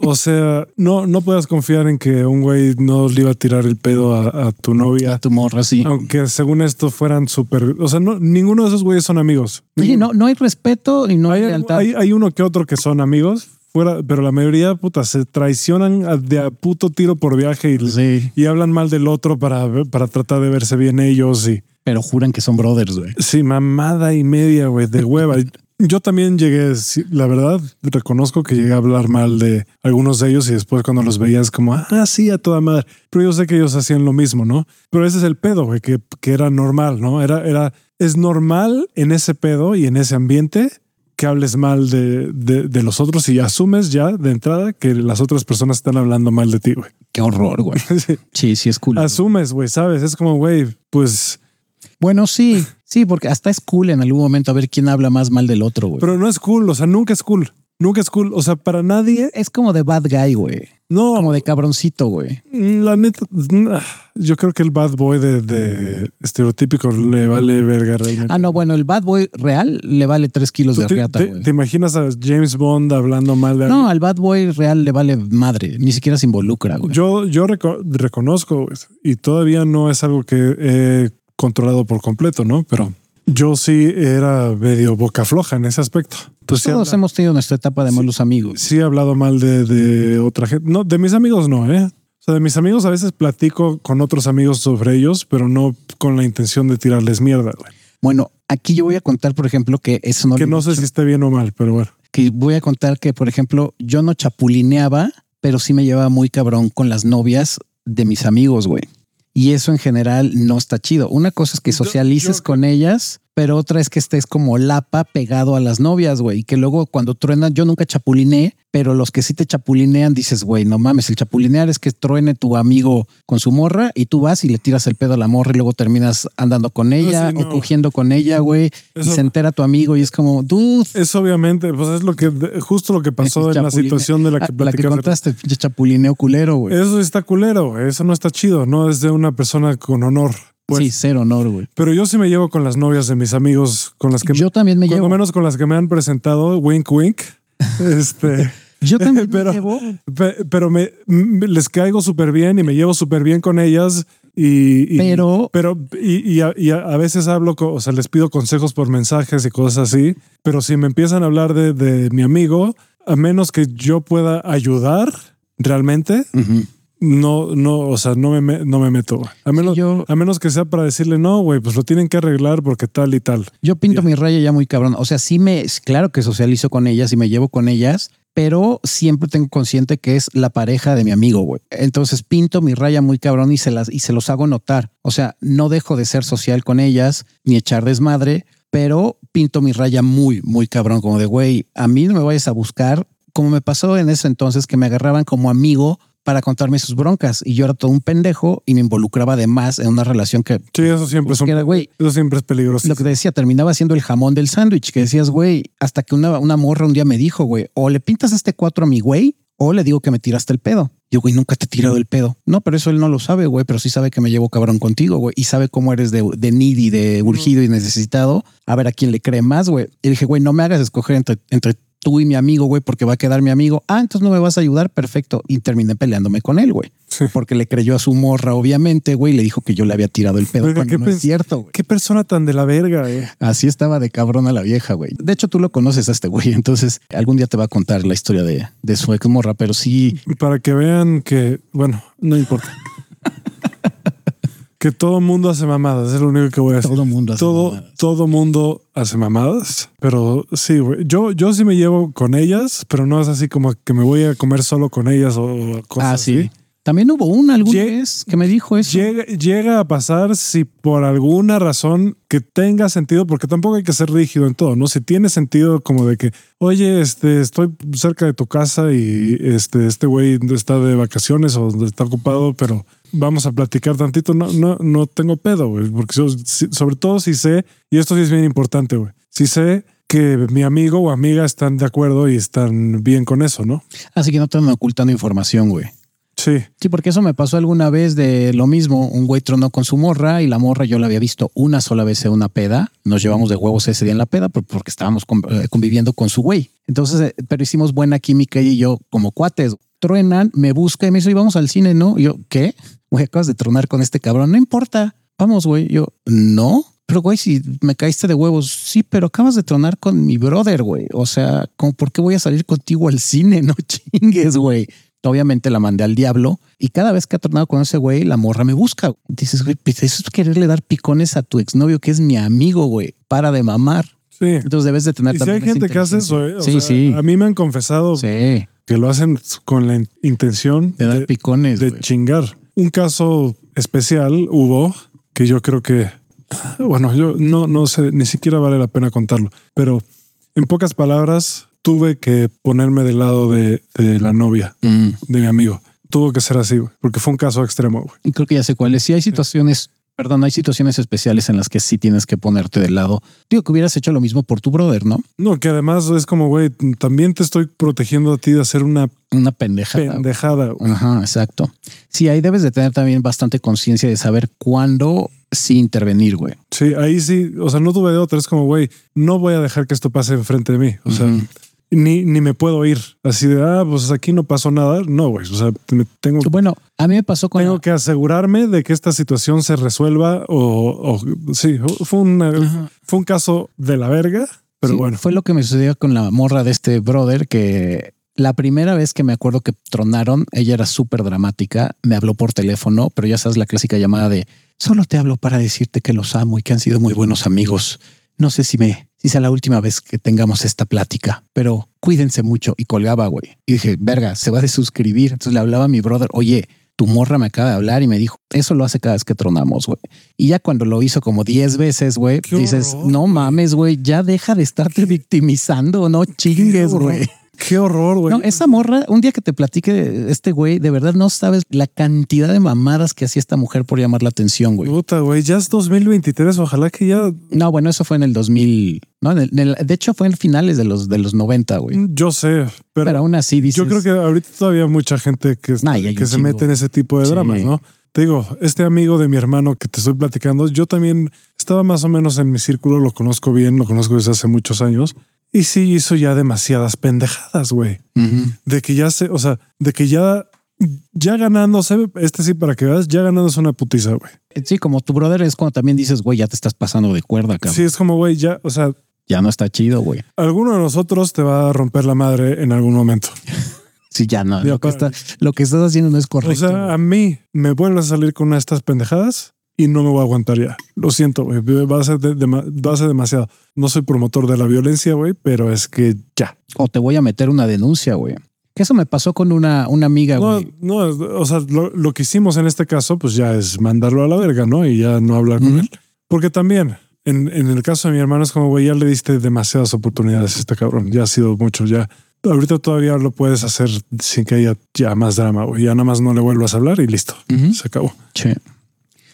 O sea, no, no puedas confiar en que un güey no le iba a tirar el pedo a, a tu novia. A tu morra, sí. Aunque según esto fueran súper. O sea, no, ninguno de esos güeyes son amigos. Sí, no, no hay respeto y no hay, hay, lealtad. hay, hay uno que otro que son amigos, fuera, pero la mayoría, puta, se traicionan a- de a puto tiro por viaje y, Sí, y hablan mal del otro para, para tratar de verse bien ellos. Y pero juran que son brothers, güey. sí, mamada y media, güey, de hueva. *laughs* Yo también llegué, la verdad, reconozco que llegué a hablar mal de algunos de ellos y después cuando los veías como, ah, sí, a toda madre. Pero yo sé que ellos hacían lo mismo, ¿no? Pero ese es el pedo, güey, que, que era normal, ¿no? Era, era, es normal en ese pedo y en ese ambiente que hables mal de, de, de los otros y asumes ya de entrada que las otras personas están hablando mal de ti, güey. Qué horror, güey. *laughs* Sí. Sí, sí es cool. Asumes, güey, ¿sabes? Es como, güey, pues... Bueno, sí, sí, porque hasta es cool en algún momento a ver quién habla más mal del otro, güey. Pero no es cool, o sea, nunca es cool. Nunca es cool. O sea, para nadie, Es como de bad guy, güey. no, Como de cabroncito, güey. la neta, nah, yo creo que el bad boy de, de estereotípico le vale verga realmente. Ah, no, bueno, el bad boy real le vale tres kilos de ¿Te, güey. te imaginas a James Bond hablando mal de No, al bad boy real le vale madre. Ni siquiera se involucra, güey. Yo, yo reco- reconozco y todavía no es algo que he controlado por completo, ¿no? Pero yo sí era medio boca floja en ese aspecto. Entonces, sí, Todos hemos tenido nuestra etapa de malos amigos. sí he hablado mal de, de otra gente. No, de mis amigos no, ¿eh? O sea, de mis amigos a veces platico con otros amigos sobre ellos, pero no con la intención de tirarles mierda. güey. Bueno, aquí yo voy a contar, por ejemplo, que eso no que no sé si esté bien o mal, pero bueno. que voy a contar que, por ejemplo, yo no chapulineaba, pero sí me llevaba muy cabrón con las novias de mis amigos, güey. Y eso en general no está chido. Una cosa es que Yo- socialices yo- con ellas, pero otra es que estés como lapa pegado a las novias, güey. Y que luego cuando truenan, yo nunca chapulineé, pero los que sí te chapulinean dices, güey, no mames, el chapulinear es que truene tu amigo con su morra y tú vas y le tiras el pedo a la morra y luego terminas andando con ella sí, o cogiendo con ella, güey. Y se entera tu amigo y es como, dude, Es obviamente, pues es lo que, justo lo que pasó en la situación de la que Ah, la que contaste, chapulineo culero, güey. Eso está culero. Eso no está chido. No es de una persona con honor. Pues, sí, cero honor, güey. Pero yo sí me llevo con las novias de mis amigos, con las que Yo también me por llevo. lo menos con las que me han presentado, wink wink. *laughs* Este, *laughs* Yo también pero- me llevo. pe- pero me, les caigo súper bien y me llevo súper bien con ellas. Y, y- Pero- pero y, y a, y a- a veces hablo, o sea, les pido consejos por mensajes y cosas así. Pero si me empiezan a hablar de, de mi amigo, a menos que yo pueda ayudar realmente, Ujú. No, no, o sea, no me, no me meto. güey. A menos, yo- a menos que sea para decirle, no, güey, pues lo tienen que arreglar porque tal y tal. Yo pinto Ya. mi raya ya muy cabrón. O sea, sí me, claro que socializo con ellas y me llevo con ellas, pero siempre tengo consciente que es la pareja de mi amigo, güey. Entonces pinto mi raya muy cabrón y se las, y se los hago notar. O sea, no dejo de ser social con ellas ni echar desmadre, pero pinto mi raya muy, muy cabrón, como de, güey, a mí no me vayas a buscar, como me pasó en ese entonces que me agarraban como amigo para contarme sus broncas y yo era todo un pendejo y me involucraba de más en una relación que, Sí, eso siempre, es un- que era, güey, eso siempre es peligroso. lo que te decía, terminaba siendo el jamón del sándwich, que decías, güey, hasta que una, una morra un día me dijo, güey, o le pintas este cuatro a mi güey, o le digo que me tiraste el pedo. Yo, güey, nunca te he tirado el pedo. No, pero eso él no lo sabe, güey, pero sí sabe que me llevo cabrón contigo, güey, y sabe cómo eres de, de needy, de urgido y necesitado. A ver a quién le cree más, güey. Y dije, güey, no me hagas escoger entre, entre tú y mi amigo, güey, porque va a quedar mi amigo. Ah, entonces no me vas a ayudar. Perfecto. Y terminé peleándome con él, güey. Sí. Porque le creyó a su morra, obviamente, güey, y le dijo que yo le había tirado el pedo. Oiga, cuando ¿qué no es cierto, güey. Qué persona tan de la verga, eh. Así estaba de cabrona la vieja, güey. De hecho, tú lo conoces a este güey. *laughs* Entonces, algún día te va a contar la historia de, de su ex morra, pero sí, Para que vean que, bueno, no importa. Que todo mundo hace mamadas, es lo único que voy a decir. todo mundo hace todo, mamadas. todo mundo hace mamadas, pero sí, güey. Yo, yo sí me llevo con ellas, pero no es así como que me voy a comer solo con ellas o cosas Ah, sí. así. También hubo una alguna Lle- vez que me dijo eso. Llega, llega a pasar si por alguna razón que tenga sentido, porque tampoco hay que ser rígido en todo, ¿no? Si tiene sentido como de que, oye, este, estoy cerca de tu casa y este, este güey está de vacaciones o está ocupado, pero vamos a platicar tantito, no, no, no tengo pedo, güey, porque sobre todo si sé, y esto sí es bien importante, güey, si sé que mi amigo o amiga están de acuerdo y están bien con eso, ¿no? Así que no andan ocultando información, güey. Sí. Sí, porque eso me pasó alguna vez de lo mismo. Un güey tronó con su morra y la morra yo la había visto una sola vez en una peda. Nos llevamos de huevos ese día en la peda por- porque estábamos eh, conviviendo con su güey. Entonces, eh, pero hicimos buena química y yo como cuates. Truenan, me busca y me dice, "Y vamos al cine, ¿no? Yo, ¿qué? Güey, acabas de tronar con este cabrón. No importa. Vamos, güey. Yo, no. Pero, güey, si me caíste de huevos, sí, pero acabas de tronar con mi brother, güey. O sea, ¿por qué voy a salir contigo al cine? *laughs* No chingues, güey. Obviamente la mandé al diablo y cada vez que ha tornado con ese güey, la morra me busca. Dices, güey, pues eso es quererle dar picones a tu exnovio, que es mi amigo, güey. Para de mamar. Sí. Entonces debes de tener Y si hay también gente que hace eso, ¿eh? O Sí, sea, sí. A mí me han confesado Sí, que lo hacen con la in- intención de dar de, picones. de güey. chingar. Un caso especial hubo que yo creo que, bueno, yo no, no sé, ni siquiera vale la pena contarlo, pero en pocas palabras tuve que ponerme del lado de, de la novia Mm. de mi amigo. Tuvo que ser así, güey, porque fue un caso extremo. güey. Y creo que ya sé cuáles. Sí hay situaciones, perdón, hay situaciones especiales en las que sí tienes que ponerte del lado. Digo que hubieras hecho lo mismo por tu brother, ¿no? No, que además es como, güey, también te estoy protegiendo a ti de hacer una Una pendejada. pendejada. Ajá, exacto. Sí, ahí debes de tener también bastante conciencia de saber cuándo sí intervenir, güey. Sí, ahí sí, o sea, no tuve de otra. Es como, güey, no voy a dejar que esto pase enfrente de mí. O sea. Ni, ni me puedo ir así de, ah, pues aquí no pasó nada. No, güey. O sea, tengo, Bueno, a mí me pasó con tengo que asegurarme de que esta situación se resuelva o, o- sí, fue, una, Ajá. fue un caso de la verga, pero Sí, bueno. Fue lo que me sucedió con la morra de este brother que la primera vez que me acuerdo que tronaron, ella era súper dramática, me habló por teléfono, pero ya sabes la clásica llamada de solo te hablo para decirte que los amo y que han sido muy buenos amigos. No sé si me, si sea la última vez que tengamos esta plática, pero cuídense mucho y colgaba, güey. Y dije, verga, se va a desuscribir. Entonces le hablaba a mi brother, oye, tu morra me acaba de hablar y me dijo, eso lo hace cada vez que tronamos, güey. Y ya cuando lo hizo como 10 veces, güey, dices, horror, no mames, güey, ya deja de estarte victimizando, no chingues, güey. Qué horror, güey. No, esa morra, un día que te platique este güey, de verdad no sabes la cantidad de mamadas que hacía esta mujer por llamar la atención, güey. Puta, güey, ya es 2023. Ojalá que ya No, bueno, eso fue en el 2000, no, en el- en el- de hecho fue en finales de los de los 90, güey. yo sé, pero, Pero, aún así dices, yo creo que ahorita todavía hay mucha gente que, Nah, que se chingo. mete en ese tipo de Sí. dramas, ¿no? Te digo, este amigo de mi hermano que te estoy platicando, yo también estaba más o menos en mi círculo, lo conozco bien, lo conozco desde hace muchos años. Y sí hizo ya demasiadas pendejadas, güey. De que ya se, o sea, de que ya, ya ganándose, este sí para que veas, ya ganándose una putiza, güey. Sí, como tu brother es cuando también dices, güey, ya te estás pasando de cuerda, cabrón. Sí, es como, güey, ya, o sea, Ya no está chido, güey. alguno de nosotros te va a romper la madre en algún momento. *laughs* Sí, ya no. Ya Lo que, está, lo que estás haciendo no es O correcto. sea, a mí me vuelves a salir con una de estas pendejadas y no me voy a aguantar ya. Lo siento, güey. Va a ser, de- a ser demasiado. No soy promotor de la violencia, güey, pero es que ya. o te voy a meter una denuncia, güey. Que eso me pasó con una, una amiga, No, güey. no, o sea, lo, lo que hicimos en este caso, pues ya es mandarlo a la verga, ¿no? Y ya no hablar con Ujú. él. Porque también, en, en el caso de mi hermano, es como, güey, ya le diste demasiadas oportunidades a este cabrón. Ya ha sido mucho, ya. Ahorita todavía lo puedes hacer sin que haya ya más drama, güey. Ya nada más no le vuelvas a hablar y listo. Ujú. Se acabó. Sí.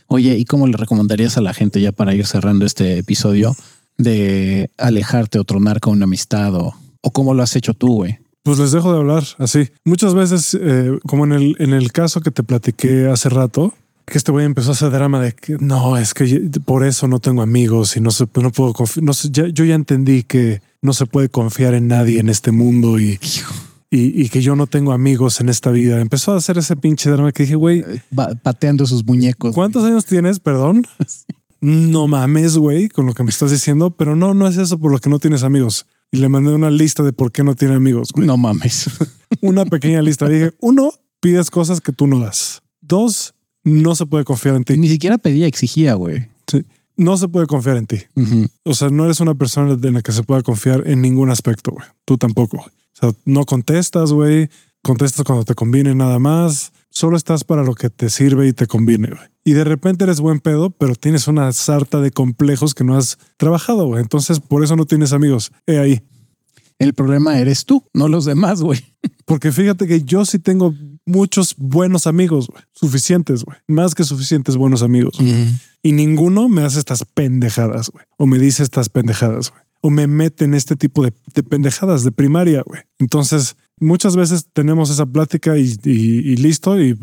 Oye, ¿y cómo le recomendarías a la gente ya para ir cerrando este episodio de alejarte o tronar con una amistad o, o cómo lo has hecho tú, güey? Pues les dejo de hablar así. Muchas veces, eh, como en el, en el caso que te platiqué hace rato, que este güey empezó a hacer drama de que no, es que por eso no tengo amigos y no se, no puedo confiar. No yo ya entendí que no se puede confiar en nadie en este mundo y, y, y que yo no tengo amigos en esta vida. Empezó a hacer ese pinche drama que dije, güey, Va- pateando sus muñecos. ¿cuántos años tienes? Perdón. *laughs* No mames, güey, con lo que me estás diciendo, pero no, no es eso por lo que no tienes amigos. Y le mandé una lista de por qué no tiene amigos. güey No mames. *laughs* una pequeña lista. Dije, uno, pides cosas que tú no das. Dos, no se puede confiar en ti. Ni siquiera pedía, exigía, güey. Sí. No se puede confiar en ti. O sea, no eres una persona en la que se pueda confiar en ningún aspecto, güey. Tú tampoco. O sea, no contestas, güey. Contestas cuando te conviene nada más. Solo estás para lo que te sirve y te conviene, güey. Y de repente eres buen pedo, pero tienes una sarta de complejos que no has trabajado, güey. Entonces, por eso no tienes amigos. He ahí. El problema eres tú, no los demás, güey. *laughs* Porque fíjate que yo sí tengo muchos buenos amigos, güey. Suficientes, güey. Más que suficientes buenos amigos. Y ninguno me hace estas pendejadas, güey. O me dice estas pendejadas, güey. O me mete en este tipo de, de pendejadas de primaria, güey. Entonces, Muchas veces tenemos esa plática y, listo, y,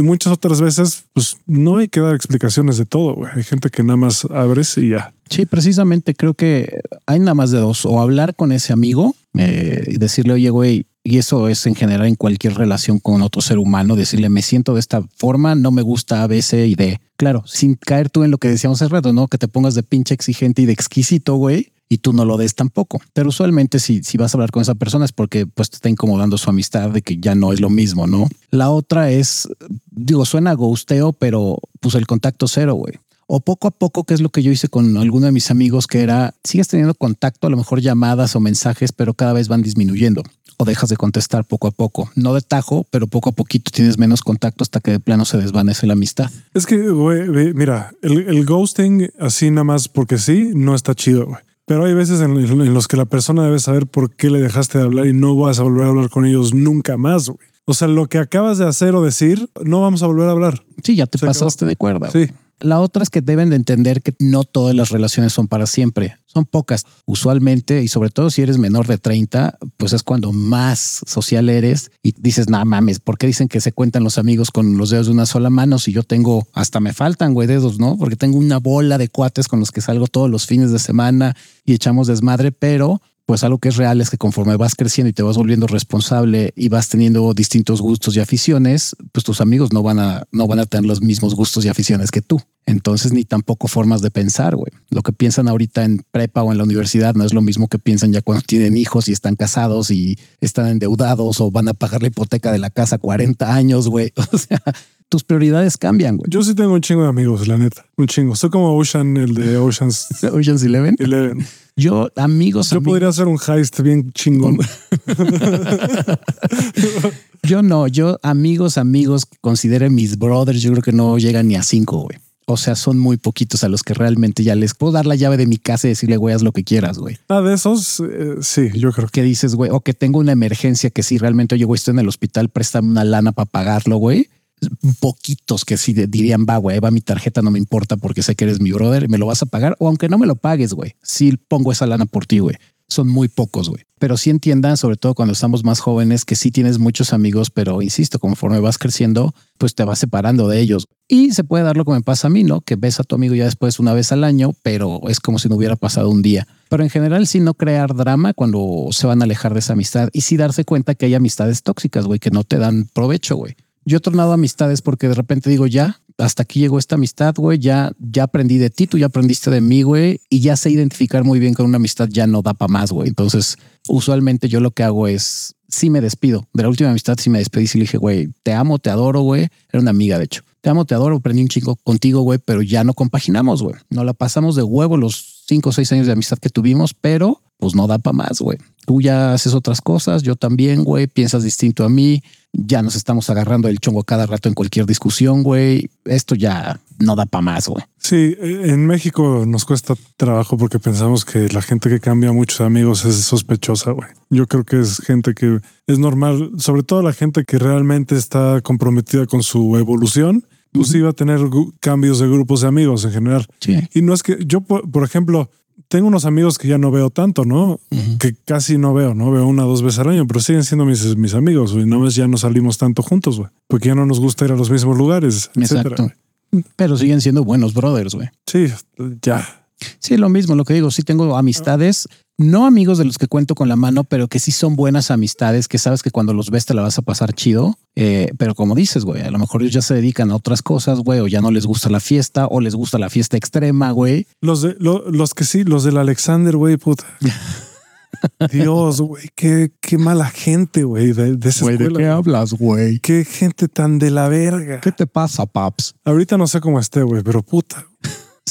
muchas otras veces, pues no hay que dar explicaciones de todo. güey. Hay gente que nada más abres y ya. Sí, precisamente creo que hay nada más de dos. O hablar con ese amigo eh, y decirle, oye, güey, y eso es en general en cualquier relación con otro ser humano, decirle, me siento de esta forma, no me gusta A, B, C y D. Claro, sin caer tú en lo que decíamos hace rato, ¿no? Que te pongas de pinche exigente y de exquisito, güey, y tú no lo des tampoco. Pero usualmente si, si vas a hablar con esa persona es porque pues te está incomodando su amistad de que ya no es lo mismo, ¿no? La otra es, digo, suena ghosteo, pero pues el contacto cero, güey. O poco a poco, que es lo que yo hice con alguno de mis amigos, que era, sigues teniendo contacto, a lo mejor llamadas o mensajes, pero cada vez van disminuyendo. O dejas de contestar poco a poco. No de tajo, pero poco a poquito tienes menos contacto hasta que de plano se desvanece la amistad. Es que, güey, mira, el, el ghosting así nada más porque sí, no está chido, güey. Pero hay veces en, en los que la persona debe saber por qué le dejaste de hablar y no vas a volver a hablar con ellos nunca más, güey. O sea, lo que acabas de hacer o decir, no vamos a volver a hablar. Sí, ya te Se acabó. pasaste de cuerda. güey. Sí. La otra es que deben de entender que no todas las relaciones son para siempre. Son pocas. Usualmente, y sobre todo si eres menor de 30, pues es cuando más social eres y dices, no mames, ¿por qué dicen que se cuentan los amigos con los dedos de una sola mano? Si yo tengo, hasta me faltan, güey, dedos, ¿no? Porque tengo una bola de cuates con los que salgo todos los fines de semana y echamos desmadre, pero pues algo que es real es que conforme vas creciendo y te vas volviendo responsable y vas teniendo distintos gustos y aficiones, pues tus amigos no van a, no van a tener los mismos gustos y aficiones que tú. Entonces ni tampoco formas de pensar, güey. Lo que piensan ahorita en prepa o en la universidad no es lo mismo que piensan ya cuando tienen hijos y están casados y están endeudados o van a pagar la hipoteca de la casa 40 años, güey. *laughs* O sea, tus prioridades cambian, güey. Yo sí tengo un chingo de amigos, la neta. Un chingo. Soy como Ocean, el de Ocean's *laughs* Ocean's Eleven. Eleven. Yo, amigos, Yo amigos- podría hacer un heist bien chingón. *laughs* Yo no, yo amigos, amigos, que considere mis brothers, yo creo que no llegan ni a cinco, güey. O sea, son muy poquitos a los que realmente ya les puedo dar la llave de mi casa y decirle, güey, haz lo que quieras, güey. Ah, de esos, eh, sí, yo creo que. Que dices, güey, o que tengo una emergencia que si realmente, oye, güey, estoy en el hospital, préstame una lana para pagarlo, güey. Poquitos que sí dirían, va, güey, va mi tarjeta, no me importa porque sé que eres mi brother me lo vas a pagar. O aunque no me lo pagues, güey, sí pongo esa lana por ti, güey. Son muy pocos, güey. Pero sí entiendan, sobre todo cuando estamos más jóvenes, que sí tienes muchos amigos, pero insisto, conforme vas creciendo, pues te vas separando de ellos. Y se puede dar lo que me pasa a mí, ¿no? Que ves a tu amigo ya después una vez al año, pero es como si no hubiera pasado un día. Pero en general, sí no crear drama cuando se van a alejar de esa amistad y sí darse cuenta que hay amistades tóxicas, güey, que no te dan provecho, güey. Yo he tornado amistades porque de repente digo, ya, hasta aquí llegó esta amistad, güey, ya, ya aprendí de ti, tú ya aprendiste de mí, güey, y ya sé identificar muy bien que una amistad ya no da para más, güey. Entonces, usualmente yo lo que hago es, sí me despido. De la última amistad sí me despedí, sí le dije, güey, te amo, te adoro, güey. Era una amiga, de hecho. Te amo, te adoro, aprendí un chingo contigo, güey, pero ya no compaginamos, güey. No la pasamos de huevo los cinco o seis años de amistad que tuvimos, pero pues no da para más, güey. Tú ya haces otras cosas, yo también, güey, piensas distinto a mí, ya nos estamos agarrando el chongo cada rato en cualquier discusión, güey. Esto ya no da para más, güey. Sí, en México nos cuesta trabajo porque pensamos que la gente que cambia muchos amigos es sospechosa, güey. Yo creo que es gente que es normal, sobre todo la gente que realmente está comprometida con su evolución, pues va a tener cambios de grupos de amigos en general. Sí. Y no es que yo, por, por ejemplo, tengo unos amigos que ya no veo tanto, ¿no? Que casi no veo, ¿no? Veo una o dos veces al año, pero siguen siendo mis, mis amigos, güey. No ves, ya no salimos tanto juntos, güey. Porque ya no nos gusta ir a los mismos lugares, etcétera. Exacto. Pero siguen siendo buenos brothers, güey. Sí, ya. Sí, lo mismo, lo que digo, sí tengo amistades, no amigos de los que cuento con la mano, pero que sí son buenas amistades, que sabes que cuando los ves te la vas a pasar chido. Eh, pero como dices, güey, a lo mejor ellos ya se dedican a otras cosas, güey, o ya no les gusta la fiesta, o les gusta la fiesta extrema, güey. Los de lo- los que sí, los del Alexander, güey, puta. *laughs* Dios, güey, qué, qué mala gente, güey, de, de esa ¿de escuela. qué hablas, güey? Qué gente tan de la verga. ¿Qué te pasa, paps? Ahorita no sé cómo esté, güey, pero puta.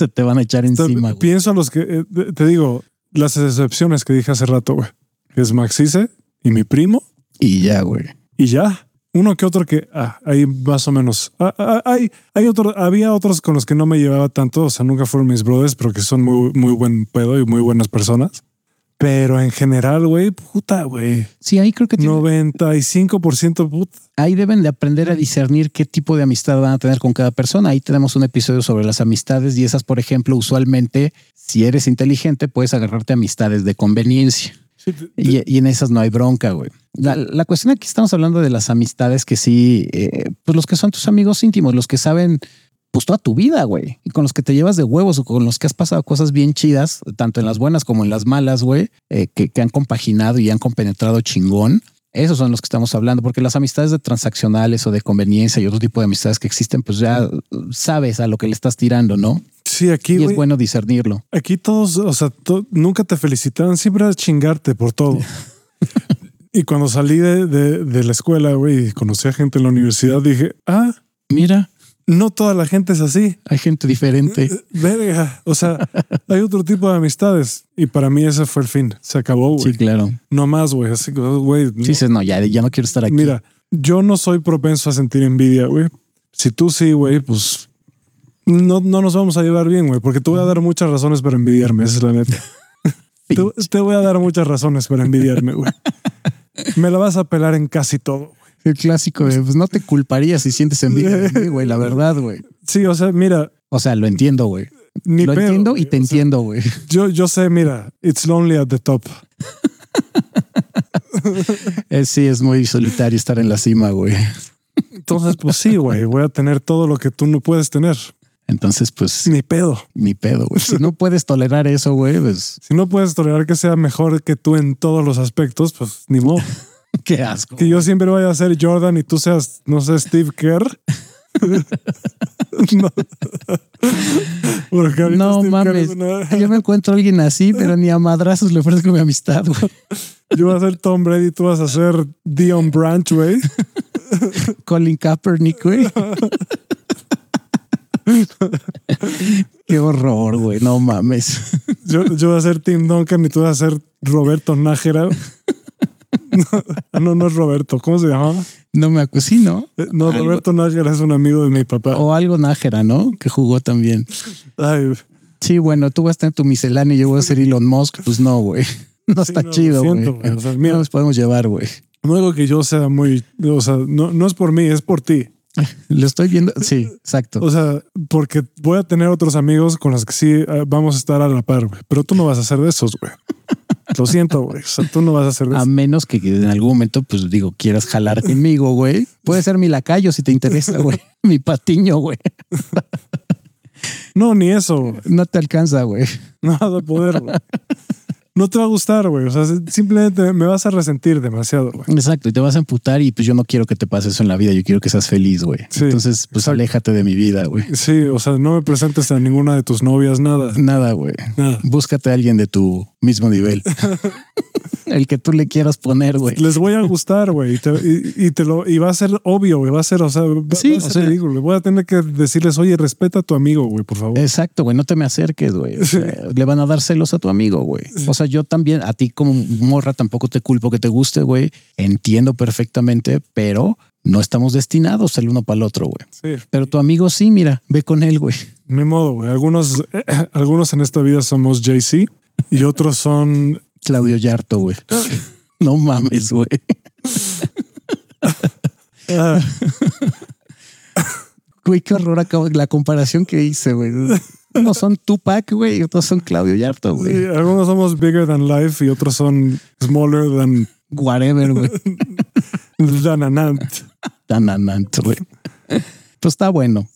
Se te van a echar encima, pienso a los que eh, te- digo, las excepciones que dije hace rato, güey. Es Maxice y mi primo Y ya, güey. y ya. Uno que otro que ah, ahí más o menos. Ah, ah, hay, hay otro, había otros con los que no me llevaba tanto, o sea, nunca fueron mis brothers, pero que son muy, muy buen pedo y muy buenas personas. Pero en general, güey, puta, güey. Sí, ahí creo que tiene- 95% puta. ahí deben de aprender a discernir qué tipo de amistad van a tener con cada persona. Ahí tenemos un episodio sobre las amistades y esas, por ejemplo, usualmente, si eres inteligente, puedes agarrarte amistades de conveniencia. Y, y en esas no hay bronca, güey. La, la cuestión aquí estamos hablando de las amistades que sí, eh, pues los que son tus amigos íntimos, los que saben pues toda tu vida, güey, y con los que te llevas de huevos o con los que has pasado cosas bien chidas, tanto en las buenas como en las malas, güey, eh, que, que han compaginado y han compenetrado chingón. Esos son los que estamos hablando, porque las amistades de transaccionales o de conveniencia y otro tipo de amistades que existen, pues ya sabes a lo que le estás tirando, ¿no? Sí, aquí Y es bueno discernirlo. aquí todos, o sea, to- nunca te felicitaban, siempre era chingarte por todo. *laughs* y cuando salí de, de- de la escuela, güey, y conocí a gente en la universidad, dije, ah, Mira, no toda la gente es así. hay gente diferente. Verga. O sea, *laughs* hay otro tipo de amistades. Y para mí ese fue el fin. Se acabó, güey. Sí, claro. No más, güey. Así que, güey. Sí, no. dices, no, ya, ya no quiero estar aquí. Mira, yo no soy propenso a sentir envidia, güey. Si tú sí, güey, pues no, no nos vamos a llevar bien, güey, porque te voy a dar muchas razones para envidiarme, esa es la neta. *laughs* te, te voy a dar muchas razones para envidiarme, güey. *laughs* Me la vas a pelar en casi todo. El clásico de, pues no te culparía si sientes envidia de mí, güey, la verdad, güey. Sí, o sea, mira, O sea, lo entiendo, güey. ni Lo pedo, entiendo y güey. te O sea, entiendo, güey. Yo, yo sé, mira, it's lonely at the top. *laughs* Sí, es muy solitario estar en la cima, güey. Entonces, pues sí, güey, voy a tener todo lo que tú no puedes tener. Entonces, pues, Ni pedo. ni pedo, güey. Si no puedes tolerar eso, güey, pues Si no puedes tolerar que sea mejor que tú en todos los aspectos, pues ni modo. *laughs* *laughs* qué asco. Que yo siempre vaya a ser Jordan y tú seas, no sé, Steve Kerr. *laughs* no. No mames. una- Yo me encuentro a alguien así, pero ni a madrazos le ofrezco mi amistad, güey. Yo voy a ser Tom Brady, tú vas a ser Dion Branch, güey. *laughs* Colin Kaepernick, güey. Qué horror, güey. No mames. Yo, yo voy a ser Tim Duncan y tú vas a ser Roberto Nájera. No, *laughs* no, no es Roberto. ¿Cómo se llamaba? No me acuerdo. Sí, ¿no? Eh, No, Algo. Roberto Nájera es un amigo de mi papá. O algo Nájera, ¿no? Que jugó también. Ay, Sí, bueno, tú vas a tener tu misceláneo y yo voy a ser Elon Musk. Pues no, güey. *laughs* No Sí, está no, chido, güey. O sea, no nos podemos llevar, güey. no digo que yo sea muy, o sea, no, no es por mí, es por ti. *laughs* Lo estoy viendo. Sí, exacto. O sea, porque voy a tener otros amigos con los que sí eh, vamos a estar a la par, güey. Pero tú no vas a ser de esos, güey. Lo siento, güey. O sea, tú no vas a ser de A menos que en algún momento, pues digo, quieras jalar conmigo, güey. Puede ser mi lacayo si te interesa, güey. *laughs* Mi patiño, güey. No, ni eso. güey. No te alcanza, güey. No vas a poder, güey. No te va a gustar, güey. O sea, simplemente me vas a resentir demasiado, güey. Exacto. Y te vas a emputar y pues yo no quiero que te pase eso en la vida. Yo quiero que seas feliz, güey. Sí, Entonces, pues exacto. aléjate de mi vida, güey. Sí, o sea, no me presentes a ninguna de tus novias, nada. Nada, güey. Nada. Búscate a alguien de tu mismo nivel. *laughs* El que tú le quieras poner, güey. Les voy a gustar, güey. Y te, y, y te lo, y va a ser obvio, güey. Va a ser, o sea, va, Sí, va a o ser sea- ridículo. Voy a tener que decirles, oye, respeta a tu amigo, güey, por favor. Exacto, güey. No te me acerques, güey. O sea, Le van a dar celos a tu amigo, güey. O sea, yo también, a ti como morra, tampoco te culpo que te guste, güey. Entiendo perfectamente, pero no estamos destinados el uno para el otro, güey. Sí. Pero tu amigo sí, mira, ve con él, güey. Ni modo, güey. Algunos, eh, *clears throat* algunos en esta vida somos Jay-Z y otros son. Claudio Yarto, güey. *laughs* No mames, güey. ah, *laughs* Güey, qué horror acabo la comparación que hice, güey. Unos son Tupac, güey, y otros son Claudio Yarto, sí, güey. algunos somos bigger than life y otros son smaller than, Whatever, güey. than an ant. Tan anant, güey. Pues está bueno.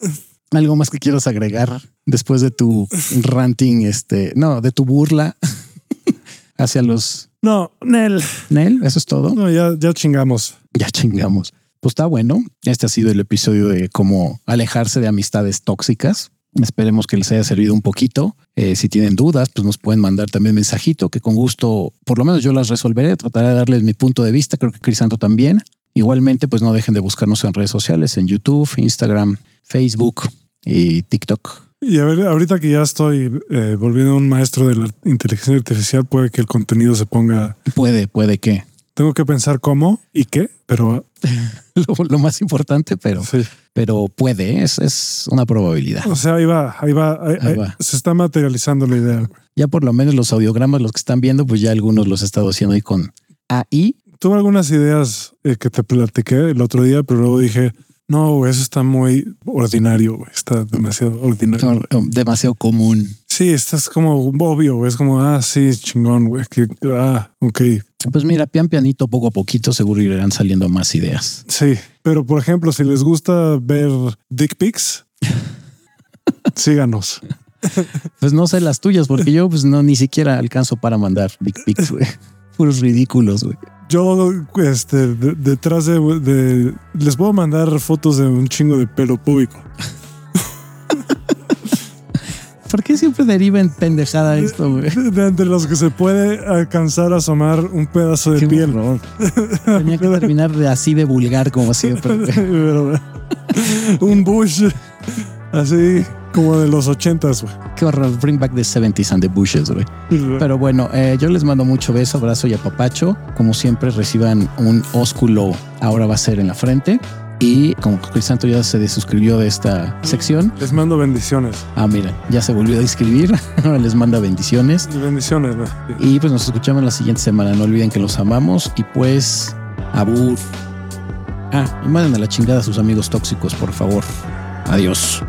Algo más que quieras agregar después de tu ranting, este, no, de tu burla hacia los No, Nel. Nel. Eso es todo. No, ya, ya chingamos. Ya chingamos. Pues está bueno. Este ha sido el episodio de cómo alejarse de amistades tóxicas. Esperemos que les haya servido un poquito. Eh, si tienen dudas, pues nos pueden mandar también mensajito que con gusto, por lo menos yo las resolveré. Trataré de darles mi punto de vista. Creo que Crisanto también. Igualmente, pues no dejen de buscarnos en redes sociales, en YouTube, Instagram, Facebook y TikTok. Y a ver, ahorita que ya estoy eh, volviendo un maestro de la inteligencia artificial, puede que el contenido se ponga. Puede, puede que Tengo que pensar cómo y qué, pero *laughs* lo, lo más importante, pero, sí. pero puede, es, es una probabilidad. O sea, ahí va, ahí va, ahí- Ahí ahí- va. se está materializando la idea. Ya por lo menos los audiogramas, los que están viendo, pues ya algunos los he estado haciendo ahí con AI. Tuve algunas ideas eh, que te platiqué el otro día, pero luego dije, no, eso está muy ordinario, está demasiado ordinario. Demasiado común. Sí, estás como obvio. Es como, ah, sí, chingón, güey. Que, ah, ok. Pues mira, pian pianito, poco a poquito, seguro irán saliendo más ideas. Sí, pero por ejemplo, si les gusta ver dick pics, *laughs* síganos. Pues no sé las tuyas, porque yo pues no ni siquiera alcanzo para mandar dick pics, güey. *laughs* Puros ridículos, güey. Yo, este, de- detrás de, de- les puedo mandar fotos de un chingo de pelo público. ¿Por qué siempre deriva en pendejada esto, güey? De entre los que se puede alcanzar a asomar un pedazo de Qué piel. horror. *laughs* Tenía que terminar de así de vulgar como siempre. un bush así como de los ochentas, güey. Qué horror. Bring back the 70s and the bushes, güey. Pero bueno, eh, yo les mando mucho beso, abrazo y apapacho. Como siempre, reciban un ósculo. Ahora va a ser en la frente. Y como Crisanto ya se desuscribió de esta sección, Les mando bendiciones. ah, mira, ya se volvió a inscribir. *laughs* Les manda bendiciones. Bendiciones, güey. Y pues nos escuchamos la siguiente semana. No olviden que los amamos. Y pues, abur. Ah, y manden a la chingada a sus amigos tóxicos, por favor. Adiós.